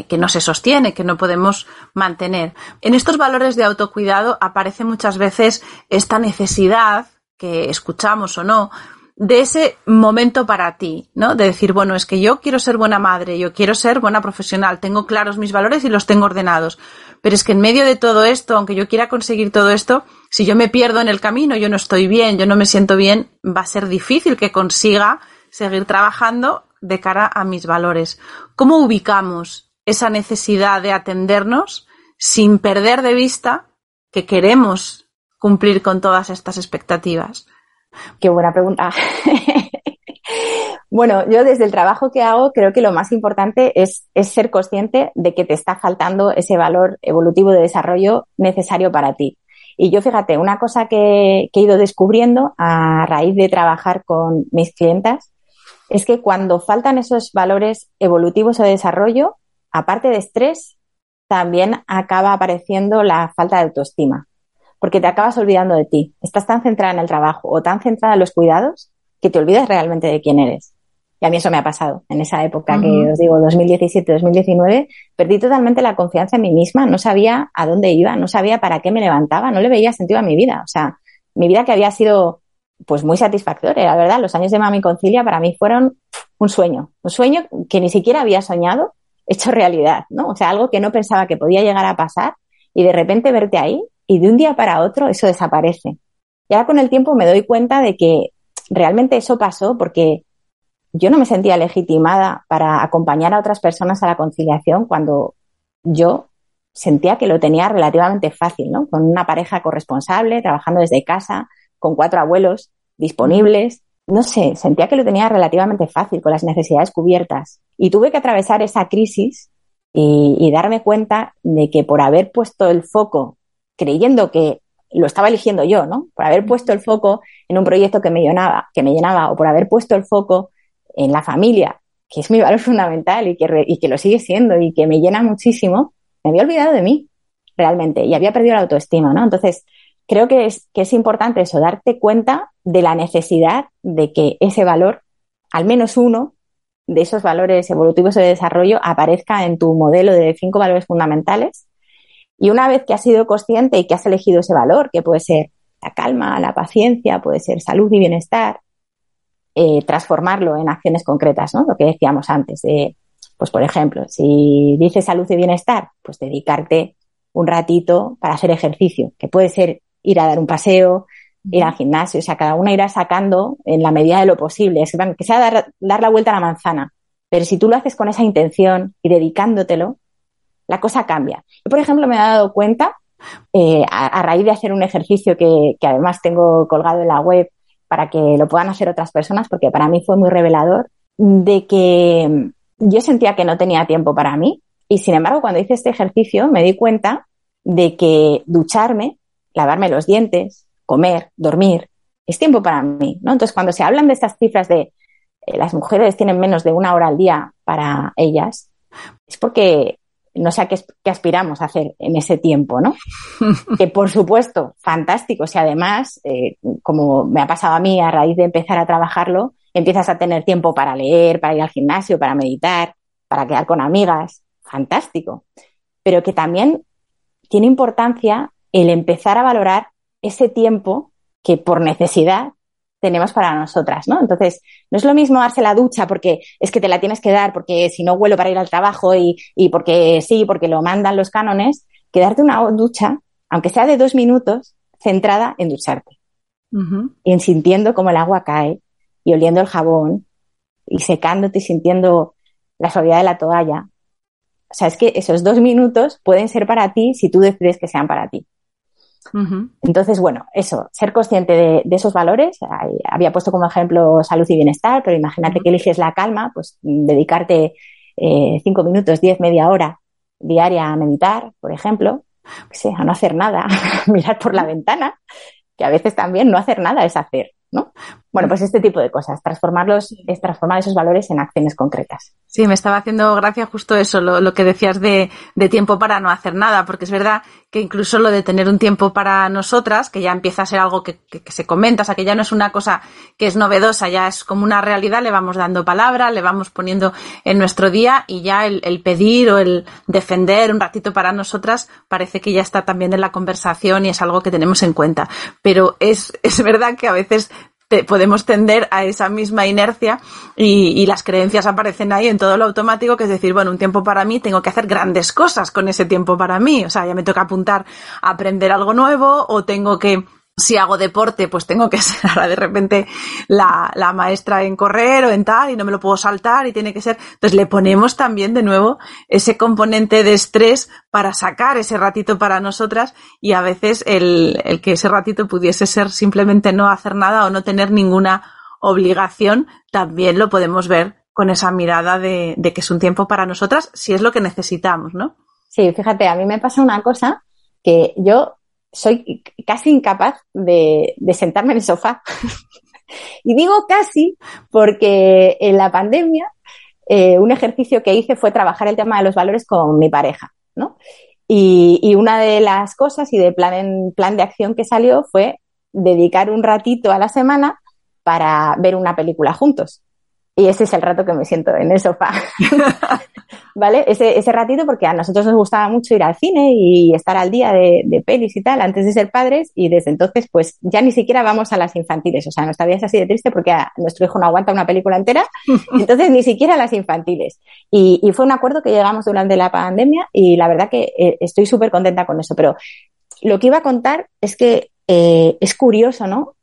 que, no se sostiene, que no podemos mantener. En estos valores de autocuidado aparece muchas veces esta necesidad que escuchamos o no de ese momento para ti, ¿no? De decir, bueno, es que yo quiero ser buena madre, yo quiero ser buena profesional, tengo claros mis valores y los tengo ordenados. Pero es que en medio de todo esto, aunque yo quiera conseguir todo esto, si yo me pierdo en el camino, yo no estoy bien, yo no me siento bien, va a ser difícil que consiga seguir trabajando de cara a mis valores. ¿Cómo ubicamos esa necesidad de atendernos sin perder de vista que queremos cumplir con todas estas expectativas? Qué buena pregunta. bueno, yo desde el trabajo que hago creo que lo más importante es, ser consciente de que te está faltando ese valor evolutivo de desarrollo necesario para ti. Y yo fíjate, una cosa que, que he ido descubriendo a raíz de trabajar con mis clientas es que cuando faltan esos valores evolutivos o de desarrollo, aparte de estrés, también acaba apareciendo la falta de autoestima, porque te acabas olvidando de ti. Estás tan centrada en el trabajo o tan centrada en los cuidados que te olvidas realmente de quién eres. Y a mí eso me ha pasado en esa época que os digo, 2017-2019, perdí totalmente la confianza en mí misma, no sabía a dónde iba, no sabía para qué me levantaba, no le veía sentido a mi vida. O sea, mi vida que había sido pues muy satisfactoria, la verdad, los años de Mami Concilia para mí fueron un sueño, un sueño que ni siquiera había soñado hecho realidad, ¿no? O sea, algo que no pensaba que podía llegar a pasar y de repente verte ahí y de un día para otro eso desaparece. Y ahora con el tiempo me doy cuenta de que realmente eso pasó porque yo no me sentía legitimada para acompañar a otras personas a la conciliación cuando yo sentía que lo tenía relativamente fácil, ¿no? Con una pareja corresponsable, trabajando desde casa, con cuatro abuelos disponibles, no sé, sentía que lo tenía relativamente fácil, con las necesidades cubiertas. Y tuve que atravesar esa crisis y, darme cuenta de que por haber puesto el foco, creyendo que lo estaba eligiendo yo, ¿no? Por haber puesto el foco en un proyecto que me llenaba, que me llenaba, o por haber puesto el foco en la familia, que es mi valor fundamental y que, y que lo sigue siendo y que me llena muchísimo, me había olvidado de mí, realmente, y había perdido la autoestima, ¿no? Entonces, creo que es, que es importante eso, darte cuenta de la necesidad de que ese valor, al menos uno de esos valores evolutivos de desarrollo, aparezca en tu modelo de cinco valores fundamentales. Y una vez que has sido consciente y que has elegido ese valor, que puede ser la calma, la paciencia, puede ser salud y bienestar, eh, transformarlo en acciones concretas, ¿no? Lo que decíamos antes, pues por ejemplo, si dices salud y bienestar, pues dedicarte un ratito para hacer ejercicio, que puede ser ir a dar un paseo, ir al gimnasio, o sea, cada una irá sacando en la medida de lo posible, es que sea dar, dar la vuelta a la manzana. Pero si tú lo haces con esa intención y dedicándotelo, la cosa cambia. Yo, por ejemplo, me he dado cuenta, eh, a, raíz de hacer un ejercicio que, que, además tengo colgado en la web para que lo puedan hacer otras personas, porque para mí fue muy revelador, de que yo sentía que no tenía tiempo para mí y sin embargo cuando hice este ejercicio me di cuenta de que ducharme lavarme los dientes, comer, dormir, es tiempo para mí, ¿no? Entonces, cuando se hablan de estas cifras de eh, las mujeres tienen menos de una hora al día para ellas, es porque no sé a qué, aspiramos a hacer en ese tiempo, ¿no? que por supuesto, fantástico. Si además, eh, como me ha pasado a mí a raíz de empezar a trabajarlo, empiezas a tener tiempo para leer, para ir al gimnasio, para meditar, para quedar con amigas, fantástico. Pero que también tiene importancia el empezar a valorar ese tiempo que por necesidad tenemos para nosotras, ¿no? Entonces, no es lo mismo darse la ducha porque es que te la tienes que dar, porque si no vuelo para ir al trabajo y, y porque sí, porque lo mandan los cánones, que darte una ducha aunque sea de dos minutos, centrada en ducharte. Y en sintiendo cómo el agua cae y oliendo el jabón y secándote y sintiendo la suavidad de la toalla. O sea, es que esos dos minutos pueden ser para ti si tú decides que sean para ti. Entonces, bueno, eso, ser consciente de, esos valores. Había puesto como ejemplo salud y bienestar, pero imagínate que eliges la calma, pues dedicarte eh, cinco minutos, diez, media hora diaria a meditar, por ejemplo, a no hacer nada, mirar por la ventana, que a veces también no hacer nada es hacer. ¿no? Bueno, pues este tipo de cosas, transformarlos, es transformar esos valores en acciones concretas. Sí, me estaba haciendo gracia justo eso, lo, que decías de, tiempo para no hacer nada, porque es verdad que incluso lo de tener un tiempo para nosotras, que ya empieza a ser algo que, se comenta, o sea, que ya no es una cosa que es novedosa, ya es como una realidad, le vamos dando palabra, le vamos poniendo en nuestro día y ya el, el pedir o el defender un ratito para nosotras parece que ya está también en la conversación y es algo que tenemos en cuenta. Pero es, es verdad que a veces podemos tender a esa misma inercia y, las creencias aparecen ahí en todo lo automático, que es decir, bueno, un tiempo para mí, tengo que hacer grandes cosas con ese tiempo para mí. O sea, ya me toca apuntar a aprender algo nuevo o tengo que si hago deporte, pues tengo que ser ahora de repente la, la, maestra en correr o en tal y no me lo puedo saltar y tiene que ser. Entonces le ponemos también de nuevo ese componente de estrés para sacar ese ratito para nosotras y a veces el, el que ese ratito pudiese ser simplemente no hacer nada o no tener ninguna obligación, también lo podemos ver con esa mirada de, de que es un tiempo para nosotras si es lo que necesitamos, ¿no? Sí, fíjate, a mí me pasa una cosa que yo soy casi incapaz de, sentarme en el sofá. y digo casi porque en la pandemia eh, un ejercicio que hice fue trabajar el tema de los valores con mi pareja, ¿no? Y, una de las cosas y de plan, en, plan de acción que salió fue dedicar un ratito a la semana para ver una película juntos. Y ese es el rato que me siento en el sofá. ¿Vale? Ese, ese ratito porque a nosotros nos gustaba mucho ir al cine y estar al día de, de, pelis y tal antes de ser padres y desde entonces pues ya ni siquiera vamos a las infantiles. O sea, nuestra vida es así de triste porque a nuestro hijo no aguanta una película entera, entonces ni siquiera a las infantiles. Y, y, fue un acuerdo que llegamos durante la pandemia y la verdad que eh, estoy súper contenta con eso. Pero lo que iba a contar es que eh, es curioso, ¿no?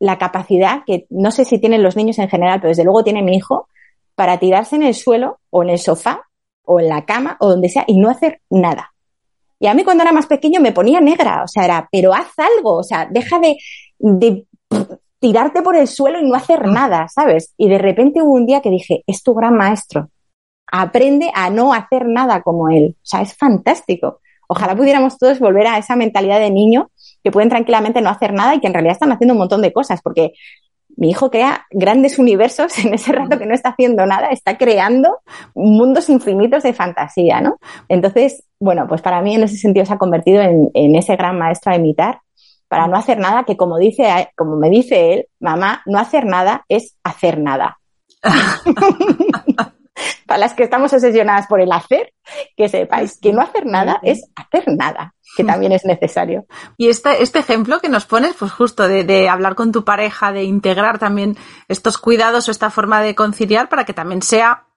La capacidad que no sé si tienen los niños en general, pero desde luego tiene mi hijo, para tirarse en el suelo o en el sofá o en la cama o donde sea y no hacer nada. Y a mí cuando era más pequeño me ponía negra, o sea, era, pero haz algo, o sea, deja de, de tirarte por el suelo y no hacer nada, ¿sabes? Y de repente hubo un día que dije, es tu gran maestro, aprende a no hacer nada como él, o sea, es fantástico. Ojalá pudiéramos todos volver a esa mentalidad de niño que pueden tranquilamente no hacer nada y que en realidad están haciendo un montón de cosas, porque mi hijo crea grandes universos en ese rato que no está haciendo nada, está creando mundos infinitos de fantasía, ¿no? Entonces, bueno, pues para mí en ese sentido se ha convertido en, en ese gran maestro a imitar para no hacer nada, que como dice, como me dice él, mamá, no hacer nada es hacer nada. para las que estamos obsesionadas por el hacer, que sepáis que no hacer nada es hacer nada, que también es necesario. Y este, este ejemplo que nos pones, pues justo de, de hablar con tu pareja, de integrar también estos cuidados o esta forma de conciliar para que también sea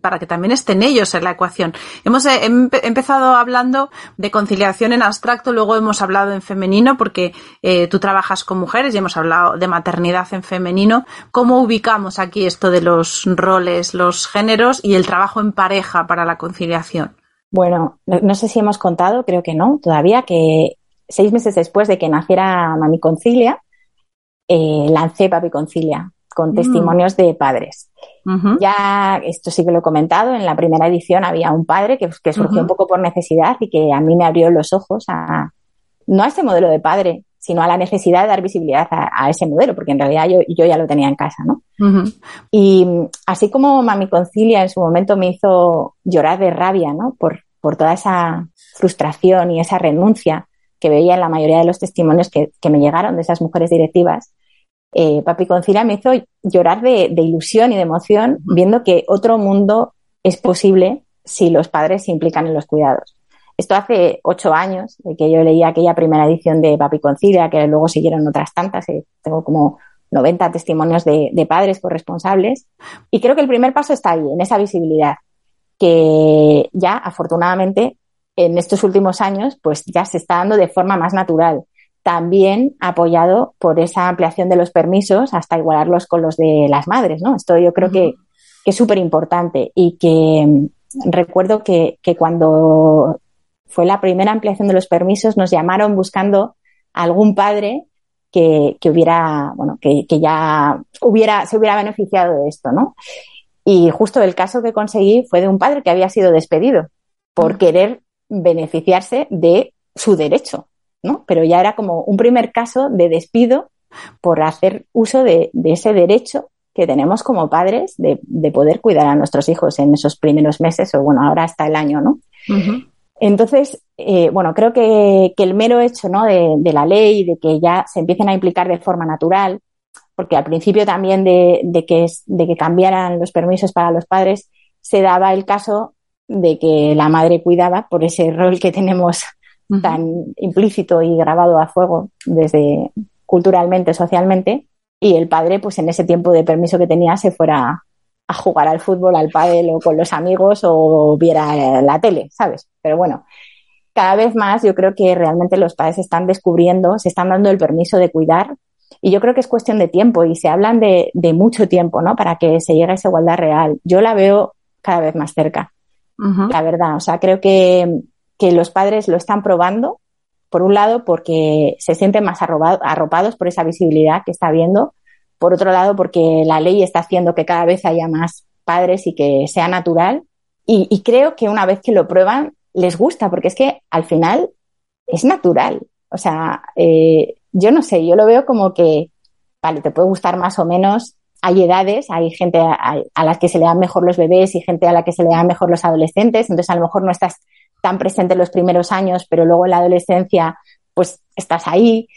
para que también estén ellos en la ecuación. Hemos eh, empezado hablando de conciliación en abstracto, luego hemos hablado en femenino porque eh, tú trabajas con mujeres y hemos hablado de maternidad en femenino. ¿Cómo ubicamos aquí esto de los roles, los géneros y el trabajo en pareja para la conciliación? Bueno, no, sé si hemos contado, creo que no, todavía que seis meses después de que naciera Mami Concilia, eh, lancé Papi Concilia con mm. testimonios de padres. Ya, esto sí que lo he comentado, en la primera edición había un padre que, surgió un poco por necesidad y que a mí me abrió los ojos a, no a ese modelo de padre, sino a la necesidad de dar visibilidad a, ese modelo, porque en realidad yo, yo, ya lo tenía en casa, ¿no? Y así como Mami Concilia en su momento me hizo llorar de rabia, ¿no? Por, por toda esa frustración y esa renuncia que veía en la mayoría de los testimonios que, que me llegaron de esas mujeres directivas, eh, Papi Concilia me hizo llorar de, ilusión y de emoción viendo que otro mundo es posible si los padres se implican en los cuidados. Esto hace ocho años de que yo leí aquella primera edición de Papi Concilia, que luego siguieron otras tantas. Eh, tengo como 90 testimonios de, de, padres corresponsables. Y creo que el primer paso está ahí, en esa visibilidad, que ya afortunadamente en estos últimos años, pues ya se está dando de forma más natural. También apoyado por esa ampliación de los permisos hasta igualarlos con los de las madres, ¿no? Esto yo creo que, que es súper importante y que mm, recuerdo que, que cuando fue la primera ampliación de los permisos nos llamaron buscando algún padre que, que hubiera, bueno, que, que, ya hubiera, se hubiera beneficiado de esto, ¿no? Y justo el caso que conseguí fue de un padre que había sido despedido por querer beneficiarse de su derecho, ¿no? Pero ya era como un primer caso de despido por hacer uso de, de ese derecho que tenemos como padres de, de, poder cuidar a nuestros hijos en esos primeros meses o bueno, ahora hasta el año, ¿no? Entonces, eh, bueno, creo que, que, el mero hecho ¿no? de, de, la ley, de que ya se empiecen a implicar de forma natural, porque al principio también de, de, que, de que cambiaran los permisos para los padres, se daba el caso de que la madre cuidaba por ese rol que tenemos tan implícito y grabado a fuego desde culturalmente, socialmente, y el padre, pues en ese tiempo de permiso que tenía, se fuera a jugar al fútbol, al pádel o con los amigos o viera la tele, ¿sabes? Pero bueno, cada vez más yo creo que realmente los padres están descubriendo, se están dando el permiso de cuidar y yo creo que es cuestión de tiempo y se hablan de, de mucho tiempo, ¿no? Para que se llegue a esa igualdad real. Yo la veo cada vez más cerca, uh-huh. la verdad. O sea, creo que, que los padres lo están probando por un lado, porque se sienten más arropados por esa visibilidad que está habiendo. Por otro lado, porque la ley está haciendo que cada vez haya más padres y que sea natural. Y, creo que una vez que lo prueban, les gusta, porque es que al final es natural. O sea, eh, yo no sé, yo lo veo como que, vale, te puede gustar más o menos. Hay edades, hay gente a, a las que se le dan mejor los bebés y gente a la que se le dan mejor los adolescentes. Entonces, a lo mejor no estás tan presente en los primeros años, pero luego en la adolescencia, pues estás ahí,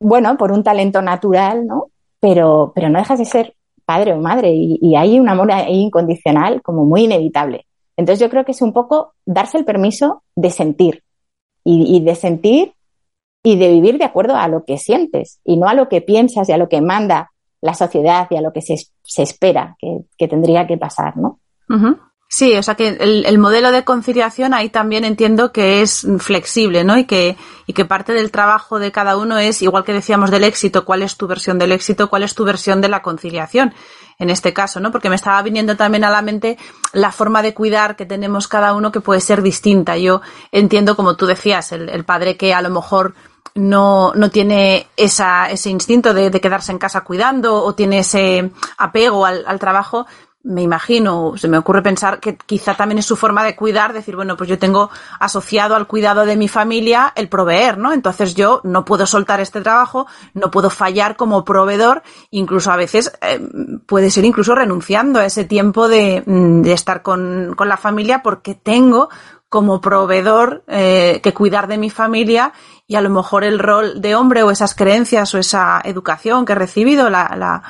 bueno, por un talento natural, ¿no? Pero, pero no dejas de ser padre o madre y, hay un amor ahí incondicional como muy inevitable. Entonces yo creo que es un poco darse el permiso de sentir y, de sentir y de vivir de acuerdo a lo que sientes y no a lo que piensas y a lo que manda la sociedad y a lo que se, se espera que, tendría que pasar, ¿no? Sí, o sea que el, el, modelo de conciliación ahí también entiendo que es flexible, ¿no? Y que, y que parte del trabajo de cada uno es, igual que decíamos del éxito, cuál es tu versión del éxito, cuál es tu versión de la conciliación, en este caso, ¿no? Porque me estaba viniendo también a la mente la forma de cuidar que tenemos cada uno que puede ser distinta. Yo entiendo, como tú decías, el, el padre que a lo mejor no, no tiene esa, ese instinto de, de, quedarse en casa cuidando o tiene ese apego al, al trabajo, me imagino, se me ocurre pensar que quizá también es su forma de cuidar, decir, bueno, pues yo tengo asociado al cuidado de mi familia el proveer, ¿no? Entonces yo no puedo soltar este trabajo, no puedo fallar como proveedor, incluso a veces eh, puede ser incluso renunciando a ese tiempo de, de estar con, con, la familia porque tengo como proveedor eh, que cuidar de mi familia y a lo mejor el rol de hombre o esas creencias o esa educación que he recibido, la, la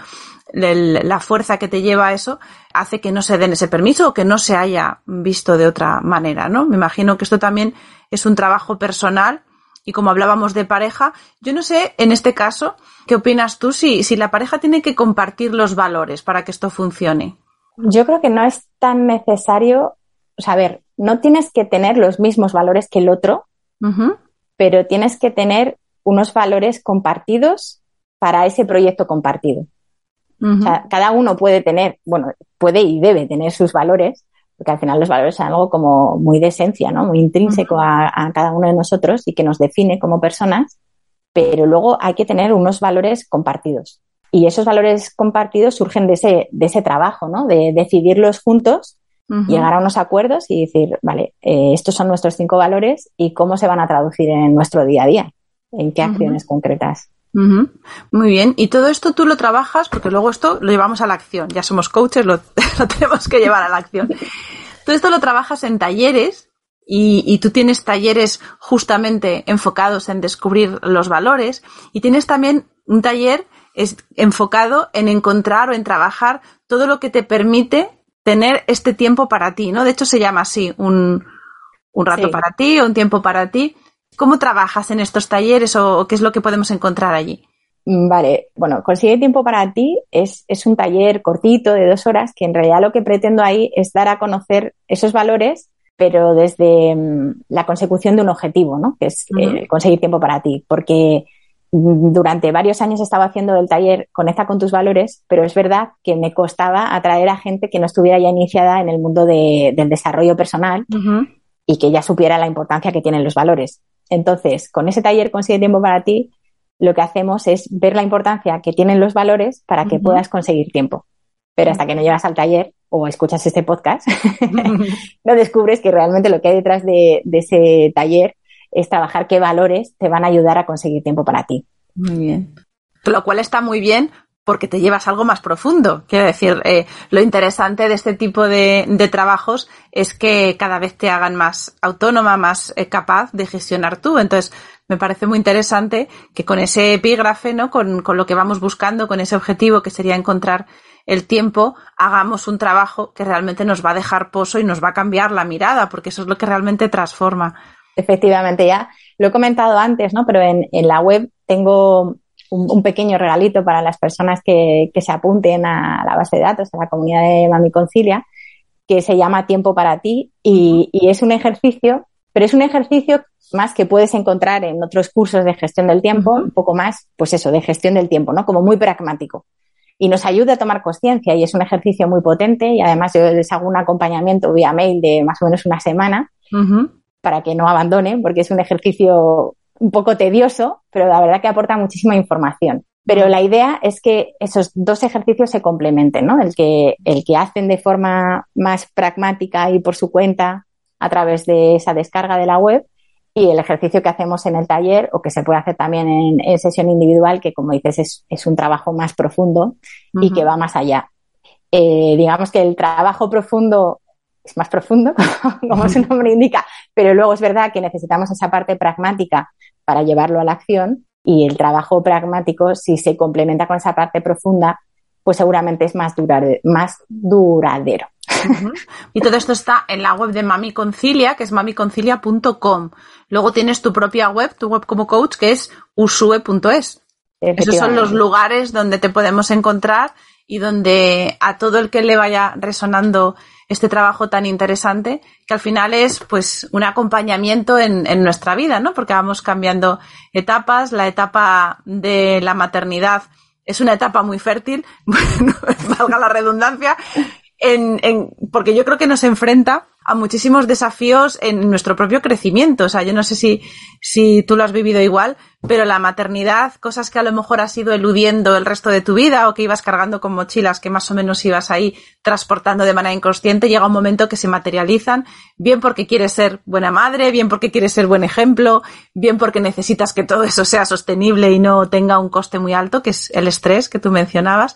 la fuerza que te lleva a eso hace que no se den ese permiso o que no se haya visto de otra manera, ¿no? Me imagino que esto también es un trabajo personal y como hablábamos de pareja, yo no sé en este caso, ¿qué opinas tú si, si la pareja tiene que compartir los valores para que esto funcione? Yo creo que no es tan necesario, o sea, a ver, no tienes que tener los mismos valores que el otro, uh -huh. pero tienes que tener unos valores compartidos para ese proyecto compartido. Uh -huh. o sea, cada uno puede tener, bueno, puede y debe tener sus valores, porque al final los valores son algo como muy de esencia, ¿no? Muy intrínseco uh -huh. a, a, cada uno de nosotros y que nos define como personas, pero luego hay que tener unos valores compartidos. Y esos valores compartidos surgen de ese, de ese trabajo, ¿no? De decidirlos juntos, uh -huh. llegar a unos acuerdos y decir, vale, eh, estos son nuestros cinco valores y cómo se van a traducir en nuestro día a día, en qué acciones concretas. Uh -huh. Muy bien. Y todo esto tú lo trabajas, porque luego esto lo llevamos a la acción. Ya somos coaches, lo, lo tenemos que llevar a la acción. todo esto lo trabajas en talleres y, y, tú tienes talleres justamente enfocados en descubrir los valores y tienes también un taller es enfocado en encontrar o en trabajar todo lo que te permite tener este tiempo para ti, ¿no? De hecho se llama así, un, un rato sí. para ti, un tiempo para ti. ¿Cómo trabajas en estos talleres o, qué es lo que podemos encontrar allí? Vale, bueno, Consigue tiempo para ti es, es, un taller cortito de dos horas que en realidad lo que pretendo ahí es dar a conocer esos valores pero desde mm, la consecución de un objetivo, ¿no? Que es eh, conseguir tiempo para ti. Porque mm, durante varios años estaba haciendo el taller Conecta con tus valores, pero es verdad que me costaba atraer a gente que no estuviera ya iniciada en el mundo del desarrollo personal y que ya supiera la importancia que tienen los valores. Entonces, con ese taller Consigue tiempo para ti, lo que hacemos es ver la importancia que tienen los valores para que puedas conseguir tiempo. Pero hasta que no llegas al taller, o escuchas este podcast, no descubres que realmente lo que hay detrás de, ese taller es trabajar qué valores te van a ayudar a conseguir tiempo para ti. Muy bien. Lo cual está muy bien porque te llevas algo más profundo. Quiero decir, eh, lo interesante de este tipo de, trabajos es que cada vez te hagan más autónoma, más eh, capaz de gestionar tú. Entonces, me parece muy interesante que con ese epígrafe, ¿no? Con, con lo que vamos buscando, con ese objetivo que sería encontrar el tiempo hagamos un trabajo que realmente nos va a dejar pozo y nos va a cambiar la mirada, porque eso es lo que realmente transforma. Efectivamente, ya lo he comentado antes, ¿no? Pero en, la web tengo un, pequeño regalito para las personas que, se apunten a la base de datos, a la comunidad de Mami Concilia, que se llama Tiempo para ti y, y es un ejercicio, pero es un ejercicio más que puedes encontrar en otros cursos de gestión del tiempo, un poco más, pues eso, de gestión del tiempo, ¿no? Como muy pragmático. Y nos ayuda a tomar conciencia y es un ejercicio muy potente y además yo les hago un acompañamiento vía mail de más o menos una semana para que no abandonen porque es un ejercicio un poco tedioso, pero la verdad que aporta muchísima información. Pero la idea es que esos dos ejercicios se complementen, ¿no? El que, el que hacen de forma más pragmática y por su cuenta a través de esa descarga de la web y el ejercicio que hacemos en el taller o que se puede hacer también en, sesión individual, que como dices es, un trabajo más profundo y que va más allá. Eh, digamos que el trabajo profundo es más profundo, como su nombre indica, pero luego es verdad que necesitamos esa parte pragmática para llevarlo a la acción y el trabajo pragmático, si se complementa con esa parte profunda, pues seguramente es más, más duradero. Y todo esto está en la web de Mami Concilia, que es mamiconcilia.com. Luego tienes tu propia web, tu web como coach, que es usue.es. Esos son los lugares donde te podemos encontrar y donde a todo el que le vaya resonando este trabajo tan interesante, que al final es pues un acompañamiento en, en, nuestra vida, ¿no? Porque vamos cambiando etapas, la etapa de la maternidad es una etapa muy fértil, valga la redundancia, en, en, porque yo creo que nos enfrenta a muchísimos desafíos en nuestro propio crecimiento. O sea, yo no sé si, si tú lo has vivido igual, pero la maternidad, cosas que a lo mejor has ido eludiendo el resto de tu vida o que ibas cargando con mochilas que más o menos ibas ahí transportando de manera inconsciente, llega un momento que se materializan, bien porque quieres ser buena madre, bien porque quieres ser buen ejemplo, bien porque necesitas que todo eso sea sostenible y no tenga un coste muy alto, que es el estrés que tú mencionabas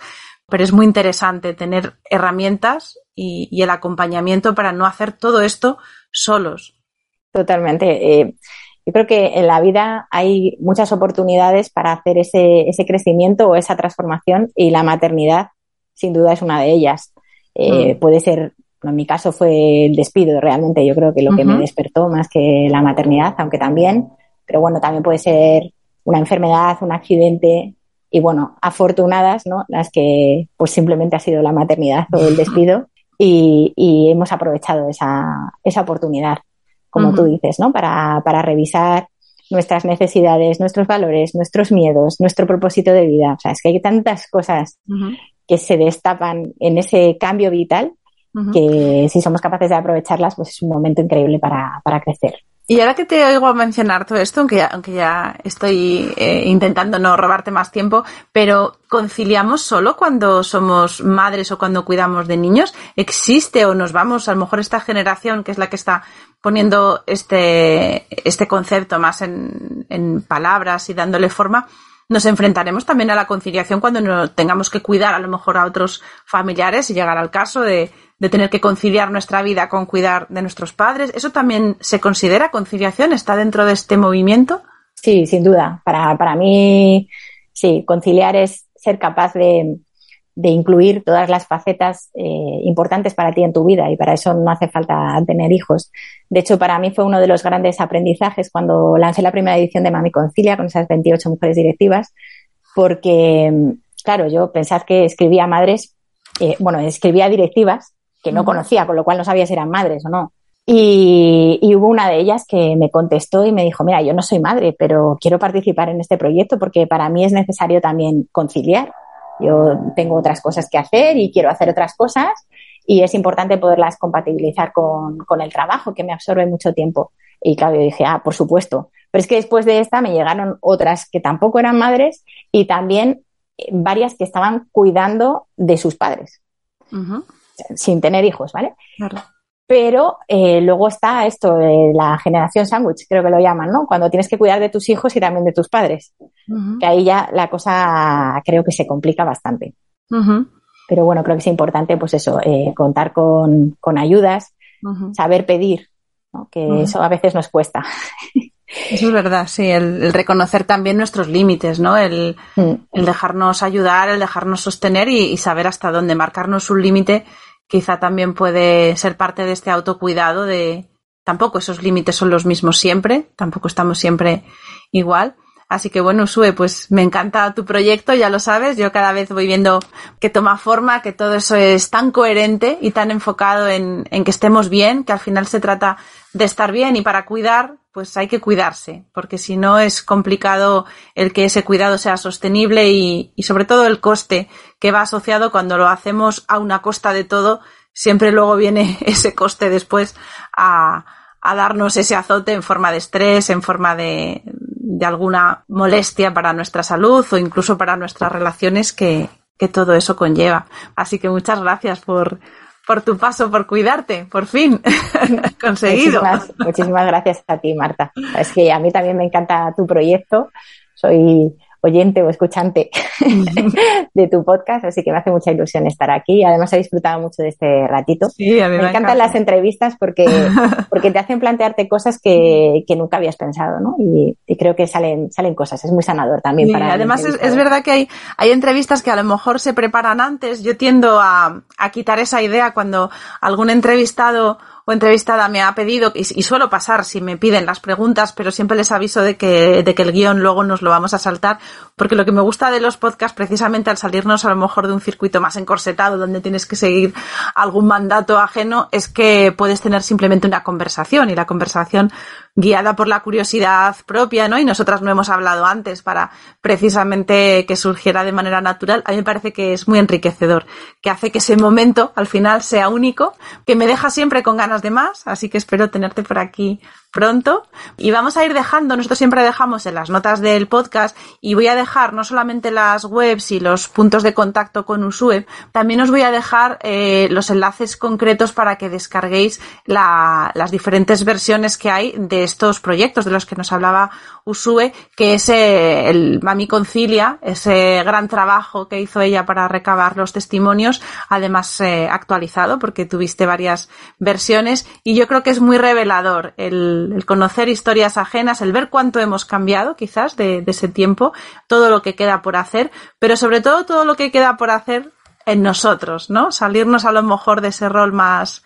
pero es muy interesante tener herramientas y, el acompañamiento para no hacer todo esto solos. Totalmente. Eh, yo creo que en la vida hay muchas oportunidades para hacer ese, ese, crecimiento o esa transformación y la maternidad sin duda es una de ellas. Eh, mm. Puede ser, en mi caso fue el despido realmente, yo creo que lo que me despertó más que la maternidad, aunque también, pero bueno, también puede ser una enfermedad, un accidente, y bueno, afortunadas, ¿no? Las que pues simplemente ha sido la maternidad o el despido y, hemos aprovechado esa, esa oportunidad, como tú dices, ¿no? Para, para revisar nuestras necesidades, nuestros valores, nuestros miedos, nuestro propósito de vida. O sea, es que hay tantas cosas que se destapan en ese cambio vital que si somos capaces de aprovecharlas, pues es un momento increíble para, para crecer. Y ahora que te oigo mencionar todo esto, aunque ya, aunque ya estoy eh, intentando no robarte más tiempo, pero ¿conciliamos solo cuando somos madres o cuando cuidamos de niños? ¿Existe o nos vamos, a lo mejor esta generación que es la que está poniendo este, este concepto más en, en palabras y dándole forma? Nos enfrentaremos también a la conciliación cuando tengamos que cuidar a lo mejor a otros familiares y llegar al caso de, de tener que conciliar nuestra vida con cuidar de nuestros padres. ¿Eso también se considera conciliación? ¿Está dentro de este movimiento? Sí, sin duda. Para, para mí, sí, conciliar es ser capaz de, de incluir todas las facetas eh, importantes para ti en tu vida y para eso no hace falta tener hijos. De hecho, para mí fue uno de los grandes aprendizajes cuando lancé la primera edición de Mami Concilia con esas 28 mujeres directivas, porque, claro, yo pensaba que escribía madres, eh, bueno, escribía directivas que no conocía, con lo cual no sabía si eran madres o no. Y, y, hubo una de ellas que me contestó y me dijo, mira, yo no soy madre, pero quiero participar en este proyecto porque para mí es necesario también conciliar. Yo tengo otras cosas que hacer y quiero hacer otras cosas y es importante poderlas compatibilizar con, con el trabajo que me absorbe mucho tiempo. Y claro, yo dije, ah, por supuesto. Pero es que después de esta me llegaron otras que tampoco eran madres y también eh, varias que estaban cuidando de sus padres, sin tener hijos, ¿vale? Claro. Pero eh, luego está esto de la generación sándwich, creo que lo llaman, ¿no? Cuando tienes que cuidar de tus hijos y también de tus padres. Que ahí ya la cosa creo que se complica bastante. Pero bueno, creo que es importante, pues eso, eh, contar con, con ayudas, saber pedir, ¿no? que eso a veces nos cuesta. Eso es verdad, sí, el, reconocer también nuestros límites, ¿no? El, mm. el, dejarnos ayudar, el dejarnos sostener y, saber hasta dónde marcarnos un límite quizá también puede ser parte de este autocuidado de tampoco esos límites son los mismos siempre, tampoco estamos siempre igual. Así que bueno, Sue, pues me encanta tu proyecto, ya lo sabes, yo cada vez voy viendo que toma forma, que todo eso es tan coherente y tan enfocado en, en que estemos bien, que al final se trata de estar bien y para cuidar, pues hay que cuidarse, porque si no es complicado el que ese cuidado sea sostenible y, y sobre todo el coste que va asociado cuando lo hacemos a una costa de todo, siempre luego viene ese coste después a, a darnos ese azote en forma de estrés, en forma de, de alguna molestia para nuestra salud o incluso para nuestras relaciones que, que todo eso conlleva. Así que muchas gracias por, por tu paso, por cuidarte, por fin, conseguido. Muchísimas, gracias a ti, Marta. Es que a mí también me encanta tu proyecto. Soy oyente o escuchante de tu podcast, así que me hace mucha ilusión estar aquí. Además, he disfrutado mucho de este ratito. me, encantan las entrevistas porque, porque te hacen plantearte cosas que, que nunca habías pensado, ¿no? Y, creo que salen, salen cosas. Es muy sanador también para. Además, es, es, verdad que hay, hay entrevistas que a lo mejor se preparan antes. Yo tiendo a, a quitar esa idea cuando algún entrevistado o entrevistada me ha pedido, y, suelo pasar si me piden las preguntas, pero siempre les aviso de que, de que el guion luego nos lo vamos a saltar, porque lo que me gusta de los podcasts, precisamente al salirnos a lo mejor de un circuito más encorsetado, donde tienes que seguir algún mandato ajeno, es que puedes tener simplemente una conversación, y la conversación guiada por la curiosidad propia, ¿no? Y nosotras no hemos hablado antes para precisamente que surgiera de manera natural. A mí me parece que es muy enriquecedor, que hace que ese momento al final sea único, que me deja siempre con ganas de más, así que espero tenerte por aquí pronto. Y vamos a ir dejando, nosotros siempre dejamos en las notas del podcast y voy a dejar no solamente las webs y los puntos de contacto con Usue, también os voy a dejar eh, los enlaces concretos para que descarguéis la, las diferentes versiones que hay de estos proyectos de los que nos hablaba Usue, que es eh, el Mami Concilia, ese gran trabajo que hizo ella para recabar los testimonios, además eh, actualizado porque tuviste varias versiones y yo creo que es muy revelador el el, conocer historias ajenas, el ver cuánto hemos cambiado quizás de, ese tiempo, todo lo que queda por hacer, pero sobre todo todo lo que queda por hacer en nosotros, ¿no? Salirnos a lo mejor de ese rol más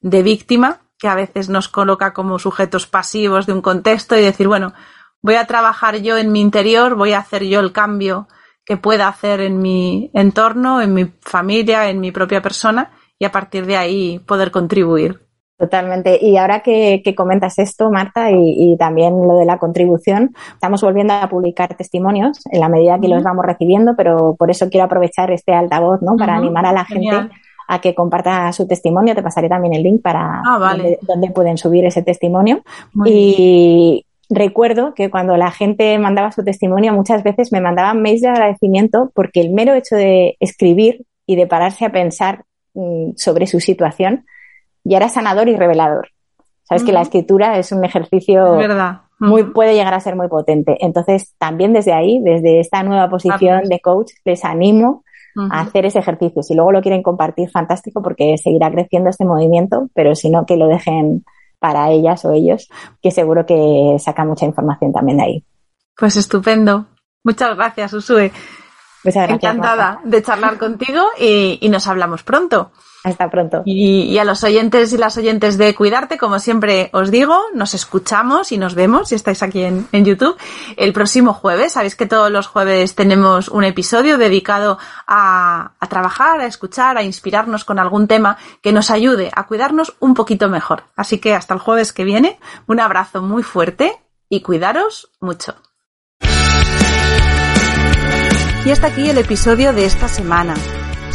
de víctima, que a veces nos coloca como sujetos pasivos de un contexto y decir, bueno, voy a trabajar yo en mi interior, voy a hacer yo el cambio que pueda hacer en mi entorno, en mi familia, en mi propia persona y a partir de ahí poder contribuir. Totalmente. Y ahora que, comentas esto, Marta, y, también lo de la contribución, estamos volviendo a publicar testimonios en la medida que los vamos recibiendo, pero por eso quiero aprovechar este altavoz, ¿no? Para animar a la gente a que comparta su testimonio. Te pasaré también el link para ah, donde, pueden subir ese testimonio. y recuerdo que cuando la gente mandaba su testimonio, muchas veces me mandaban mails de agradecimiento porque el mero hecho de escribir y de pararse a pensar mm, sobre su situación, y era sanador y revelador. Sabes que la escritura es un ejercicio verdad. muy puede llegar a ser muy potente. Entonces, también desde ahí, desde esta nueva posición de coach, les animo a hacer ese ejercicio. Si luego lo quieren compartir, fantástico, porque seguirá creciendo este movimiento, pero si no, que lo dejen para ellas o ellos, que seguro que saca mucha información también de ahí. Pues estupendo. Muchas gracias, Usue. Muchas gracias. Encantada de charlar contigo y, y nos hablamos pronto. Hasta pronto. Y, a los oyentes y las oyentes de Cuidarte, como siempre os digo, nos escuchamos y nos vemos si estáis aquí en, en, YouTube el próximo jueves. Sabéis que todos los jueves tenemos un episodio dedicado a, a trabajar, a escuchar, a inspirarnos con algún tema que nos ayude a cuidarnos un poquito mejor. Así que hasta el jueves que viene, un abrazo muy fuerte y cuidaros mucho. Y hasta aquí el episodio de esta semana.